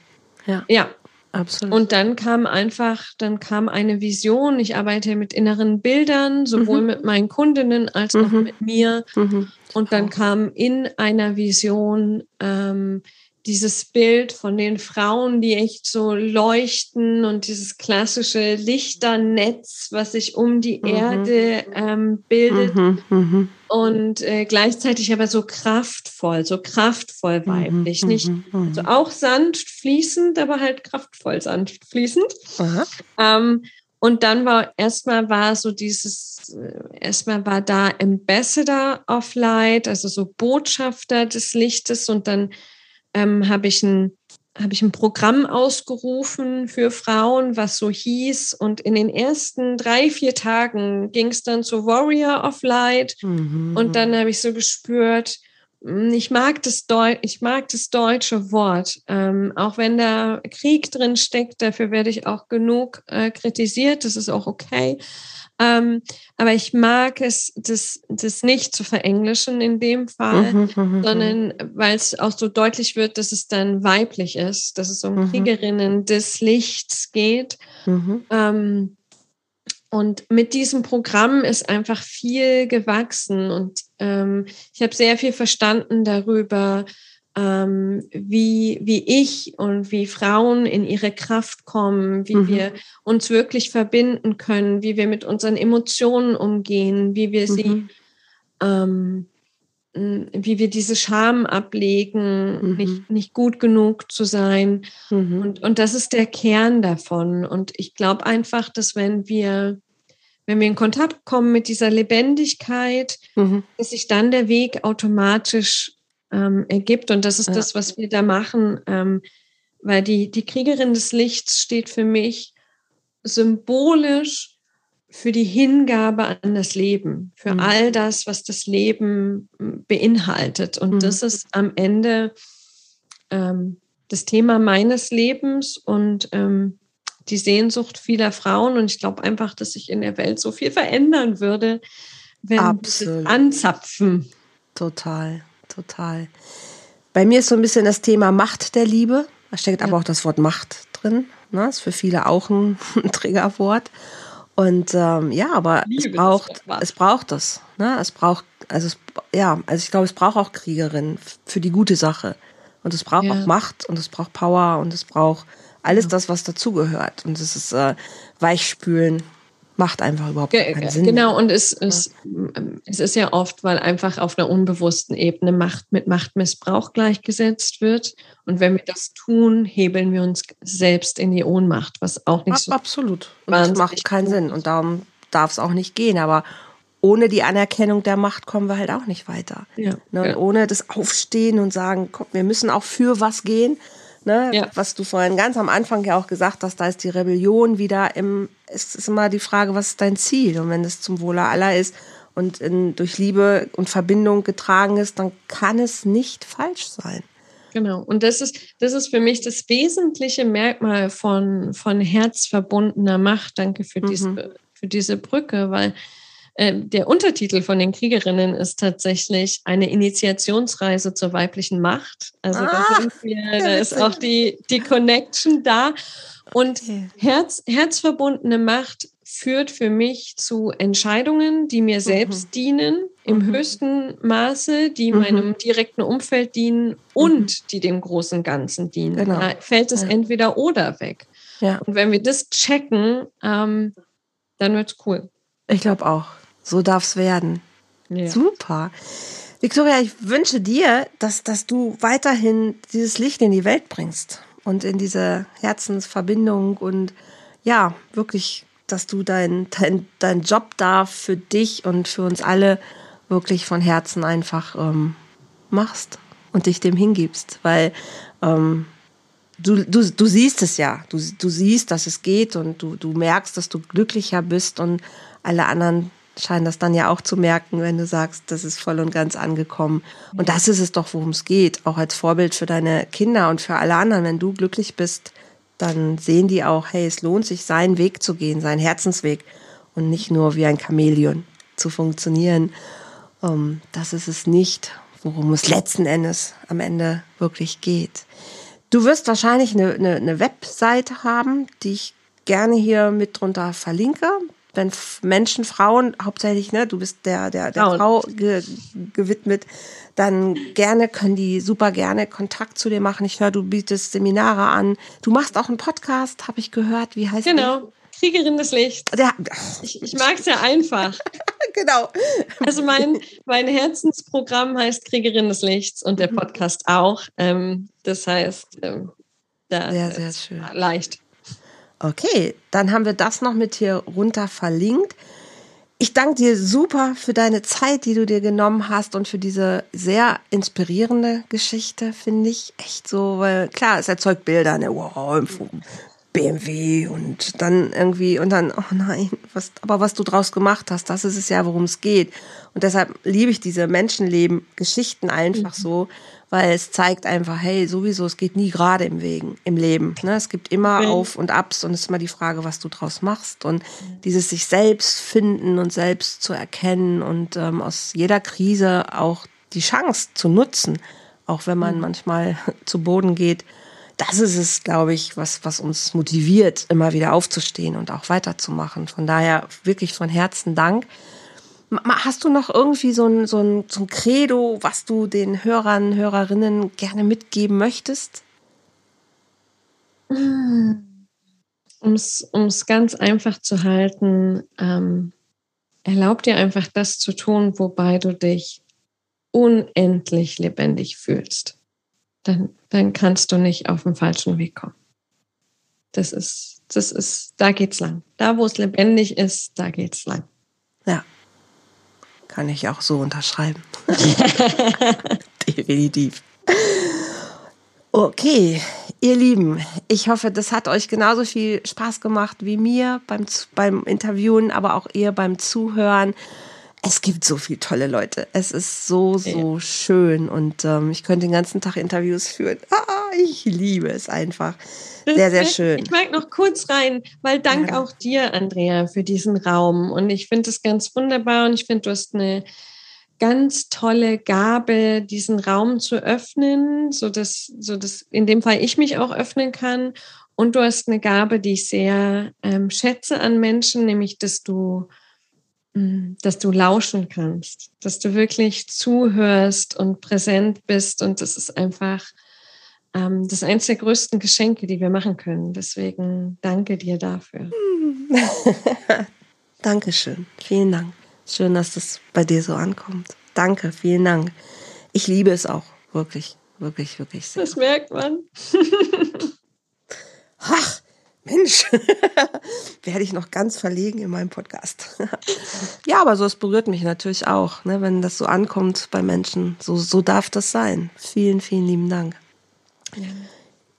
Ähm, ja. Ja. Absolut. Und dann kam einfach, dann kam eine Vision. Ich arbeite mit inneren Bildern, sowohl mhm. mit meinen Kundinnen als auch mhm. mit mir. Mhm. Und dann kam in einer Vision ähm, dieses Bild von den Frauen, die echt so leuchten und dieses klassische Lichternetz, was sich um die mhm. Erde ähm, bildet mhm, mhm. Und äh, gleichzeitig aber so kraftvoll, so kraftvoll mhm, weiblich, nicht mhm, mhm. also auch sanft fließend, aber halt kraftvoll sanft fließend. Ähm, und dann war erstmal war so dieses, äh, erstmal war da Ambassador of Light, also so Botschafter des Lichtes und dann ähm, habe ich ein habe ich ein Programm ausgerufen für Frauen, was so hieß. Und in den ersten drei, vier Tagen ging es dann zu Warrior of Light. Mhm. Und dann habe ich so gespürt, ich mag das, Deu ich mag das deutsche Wort, ähm, auch wenn da Krieg drin steckt, dafür werde ich auch genug äh, kritisiert, das ist auch okay. Ähm, aber ich mag es, das, das nicht zu verenglischen in dem Fall, mhm, mhm, mhm. sondern weil es auch so deutlich wird, dass es dann weiblich ist, dass es um mhm. Kriegerinnen des Lichts geht. Mhm. Ähm, und mit diesem Programm ist einfach viel gewachsen und ähm, ich habe sehr viel verstanden darüber, ähm, wie, wie ich und wie Frauen in ihre Kraft kommen, wie mhm. wir uns wirklich verbinden können, wie wir mit unseren Emotionen umgehen, wie wir sie, mhm. ähm, wie wir diese Scham ablegen, mhm. nicht, nicht gut genug zu sein. Mhm. Und, und das ist der Kern davon. Und ich glaube einfach, dass wenn wir, wenn wir in Kontakt kommen mit dieser Lebendigkeit, mhm. dass sich dann der Weg automatisch ähm, ergibt. Und das ist ja. das, was wir da machen. Ähm, weil die, die Kriegerin des Lichts steht für mich symbolisch für die Hingabe an das Leben, für mhm. all das, was das Leben hm, beinhaltet. Und mhm. das ist am Ende ähm, das Thema meines Lebens und ähm, die Sehnsucht vieler Frauen. Und ich glaube einfach, dass sich in der Welt so viel verändern würde, wenn Absolut. wir anzapfen. Total, total. Bei mir ist so ein bisschen das Thema Macht der Liebe. Da steckt ja. aber auch das Wort Macht drin. Ne? Ist für viele auch ein Triggerwort. Und ähm, ja, aber es braucht, es braucht das. Ne? Es braucht, also es, ja, also ich glaube, es braucht auch Kriegerinnen für die gute Sache. Und es braucht ja. auch Macht und es braucht Power und es braucht alles ja. das, was dazugehört. Und es ist äh, Weichspülen, macht einfach überhaupt keinen Sinn. Genau, und es, es, es ist ja oft, weil einfach auf einer unbewussten Ebene Macht mit Machtmissbrauch gleichgesetzt wird. Und wenn wir das tun, hebeln wir uns selbst in die Ohnmacht, was auch nicht so. Absolut. Und das macht keinen Sinn. Und darum darf es auch nicht gehen. Aber ohne die Anerkennung der Macht kommen wir halt auch nicht weiter. Ja, ne? ja. Ohne das Aufstehen und sagen, komm, wir müssen auch für was gehen. Ne? Ja. Was du vorhin ganz am Anfang ja auch gesagt hast, da ist die Rebellion wieder im, es ist immer die Frage, was ist dein Ziel? Und wenn es zum Wohle aller ist und in, durch Liebe und Verbindung getragen ist, dann kann es nicht falsch sein. Genau. Und das ist, das ist für mich das wesentliche Merkmal von, von herzverbundener Macht. Danke für, mhm. diese, für diese Brücke, weil ähm, der Untertitel von den Kriegerinnen ist tatsächlich eine Initiationsreise zur weiblichen Macht. Also ah, da, wir, da ist auch die, die Connection da. Und okay. Herz, herzverbundene Macht führt für mich zu Entscheidungen, die mir selbst mhm. dienen, im mhm. höchsten Maße, die mhm. meinem direkten Umfeld dienen und mhm. die dem großen Ganzen dienen. Genau. Da fällt es ja. entweder oder weg. Ja. Und wenn wir das checken, ähm, dann es cool. Ich glaube auch. So darf es werden. Ja. Super. Victoria, ich wünsche dir, dass, dass du weiterhin dieses Licht in die Welt bringst und in diese Herzensverbindung und ja, wirklich, dass du dein, dein, dein Job da für dich und für uns alle wirklich von Herzen einfach ähm, machst und dich dem hingibst, weil ähm, du, du, du siehst es ja, du, du siehst, dass es geht und du, du merkst, dass du glücklicher bist und alle anderen scheinen das dann ja auch zu merken, wenn du sagst, das ist voll und ganz angekommen. Und das ist es doch, worum es geht, auch als Vorbild für deine Kinder und für alle anderen. Wenn du glücklich bist, dann sehen die auch, hey, es lohnt sich, seinen Weg zu gehen, seinen Herzensweg und nicht nur wie ein Chamäleon zu funktionieren. Um, ähm, das ist es nicht, worum es letzten Endes am Ende wirklich geht. Du wirst wahrscheinlich eine, eine, eine Webseite haben, die ich gerne hier mit drunter verlinke wenn Menschen, Frauen, hauptsächlich, ne, du bist der, der, der Frau ge, gewidmet, dann gerne können die super gerne Kontakt zu dir machen. Ich höre, du bietest Seminare an. Du machst auch einen Podcast, habe ich gehört. Wie heißt Genau. Der? Kriegerin des Lichts. Der, ich ich mag es ja einfach. genau. Also mein, mein Herzensprogramm heißt Kriegerin des Lichts und der mhm. Podcast auch. Ähm, das heißt, ähm, da sehr, sehr schön. leicht. Okay, dann haben wir das noch mit hier runter verlinkt. Ich danke dir super für deine Zeit, die du dir genommen hast und für diese sehr inspirierende Geschichte, finde ich. Echt so, weil klar, es erzeugt Bilder, ne? Wow, BMW und dann irgendwie und dann, oh nein, was, aber was du draus gemacht hast, das ist es ja, worum es geht. Und deshalb liebe ich diese Menschenleben-Geschichten einfach mhm. so, weil es zeigt einfach, hey, sowieso, es geht nie gerade im Wegen, im Leben. Ne? Es gibt immer okay. Auf und Abs und es ist immer die Frage, was du draus machst. Und dieses sich selbst finden und selbst zu erkennen und ähm, aus jeder Krise auch die Chance zu nutzen, auch wenn man mhm. manchmal zu Boden geht. Das ist es, glaube ich, was, was uns motiviert, immer wieder aufzustehen und auch weiterzumachen. Von daher wirklich von Herzen Dank. Hast du noch irgendwie so ein, so, ein, so ein Credo, was du den Hörern, Hörerinnen gerne mitgeben möchtest? Um es ganz einfach zu halten, ähm, erlaub dir einfach das zu tun, wobei du dich unendlich lebendig fühlst, dann, dann kannst du nicht auf den falschen Weg kommen. Das ist, das ist, da geht's lang. Da, wo es lebendig ist, da geht's lang. Ja. Kann ich auch so unterschreiben. Definitiv. Okay, ihr Lieben, ich hoffe, das hat euch genauso viel Spaß gemacht wie mir beim, beim Interviewen, aber auch ihr beim Zuhören. Es gibt so viele tolle Leute. Es ist so, so ja. schön und ähm, ich könnte den ganzen Tag Interviews führen. Ah, ich liebe es einfach. Sehr, sehr schön. Ich mag noch kurz rein, weil dank ja. auch dir, Andrea, für diesen Raum. Und ich finde es ganz wunderbar und ich finde, du hast eine ganz tolle Gabe, diesen Raum zu öffnen, so dass, so dass in dem Fall ich mich auch öffnen kann. Und du hast eine Gabe, die ich sehr ähm, schätze an Menschen, nämlich, dass du, dass du lauschen kannst, dass du wirklich zuhörst und präsent bist. Und das ist einfach ähm, das ist eines der größten Geschenke, die wir machen können. Deswegen danke dir dafür. Dankeschön. Vielen Dank. Schön, dass das bei dir so ankommt. Danke, vielen Dank. Ich liebe es auch, wirklich, wirklich, wirklich sehr. Das merkt man. Ach, Mensch, werde ich noch ganz verlegen in meinem Podcast. ja, aber so, es berührt mich natürlich auch, ne, wenn das so ankommt bei Menschen. So, so darf das sein. Vielen, vielen lieben Dank. Ja.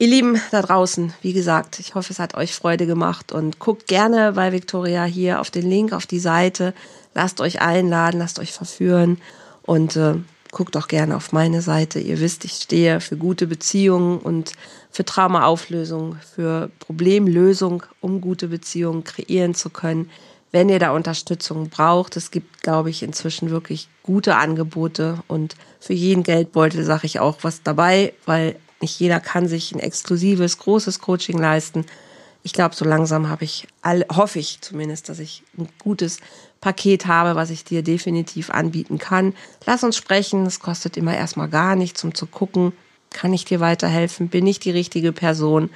Ihr Lieben da draußen, wie gesagt, ich hoffe, es hat euch Freude gemacht und guckt gerne bei Victoria hier auf den Link auf die Seite. Lasst euch einladen, lasst euch verführen und äh, guckt auch gerne auf meine Seite. Ihr wisst, ich stehe für gute Beziehungen und für Traumaauflösung, für Problemlösung, um gute Beziehungen kreieren zu können. Wenn ihr da Unterstützung braucht, es gibt, glaube ich, inzwischen wirklich gute Angebote und für jeden Geldbeutel sage ich auch was dabei, weil nicht jeder kann sich ein exklusives, großes Coaching leisten. Ich glaube, so langsam habe ich, all, hoffe ich zumindest, dass ich ein gutes Paket habe, was ich dir definitiv anbieten kann. Lass uns sprechen. Es kostet immer erstmal gar nichts, um zu gucken, kann ich dir weiterhelfen? Bin ich die richtige Person?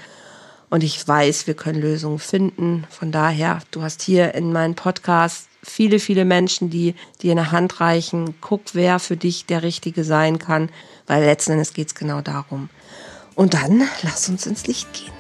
Und ich weiß, wir können Lösungen finden. Von daher, du hast hier in meinem Podcast viele, viele Menschen, die dir eine Hand reichen. Guck, wer für dich der Richtige sein kann, weil letzten Endes geht es genau darum. Und dann lass uns ins Licht gehen.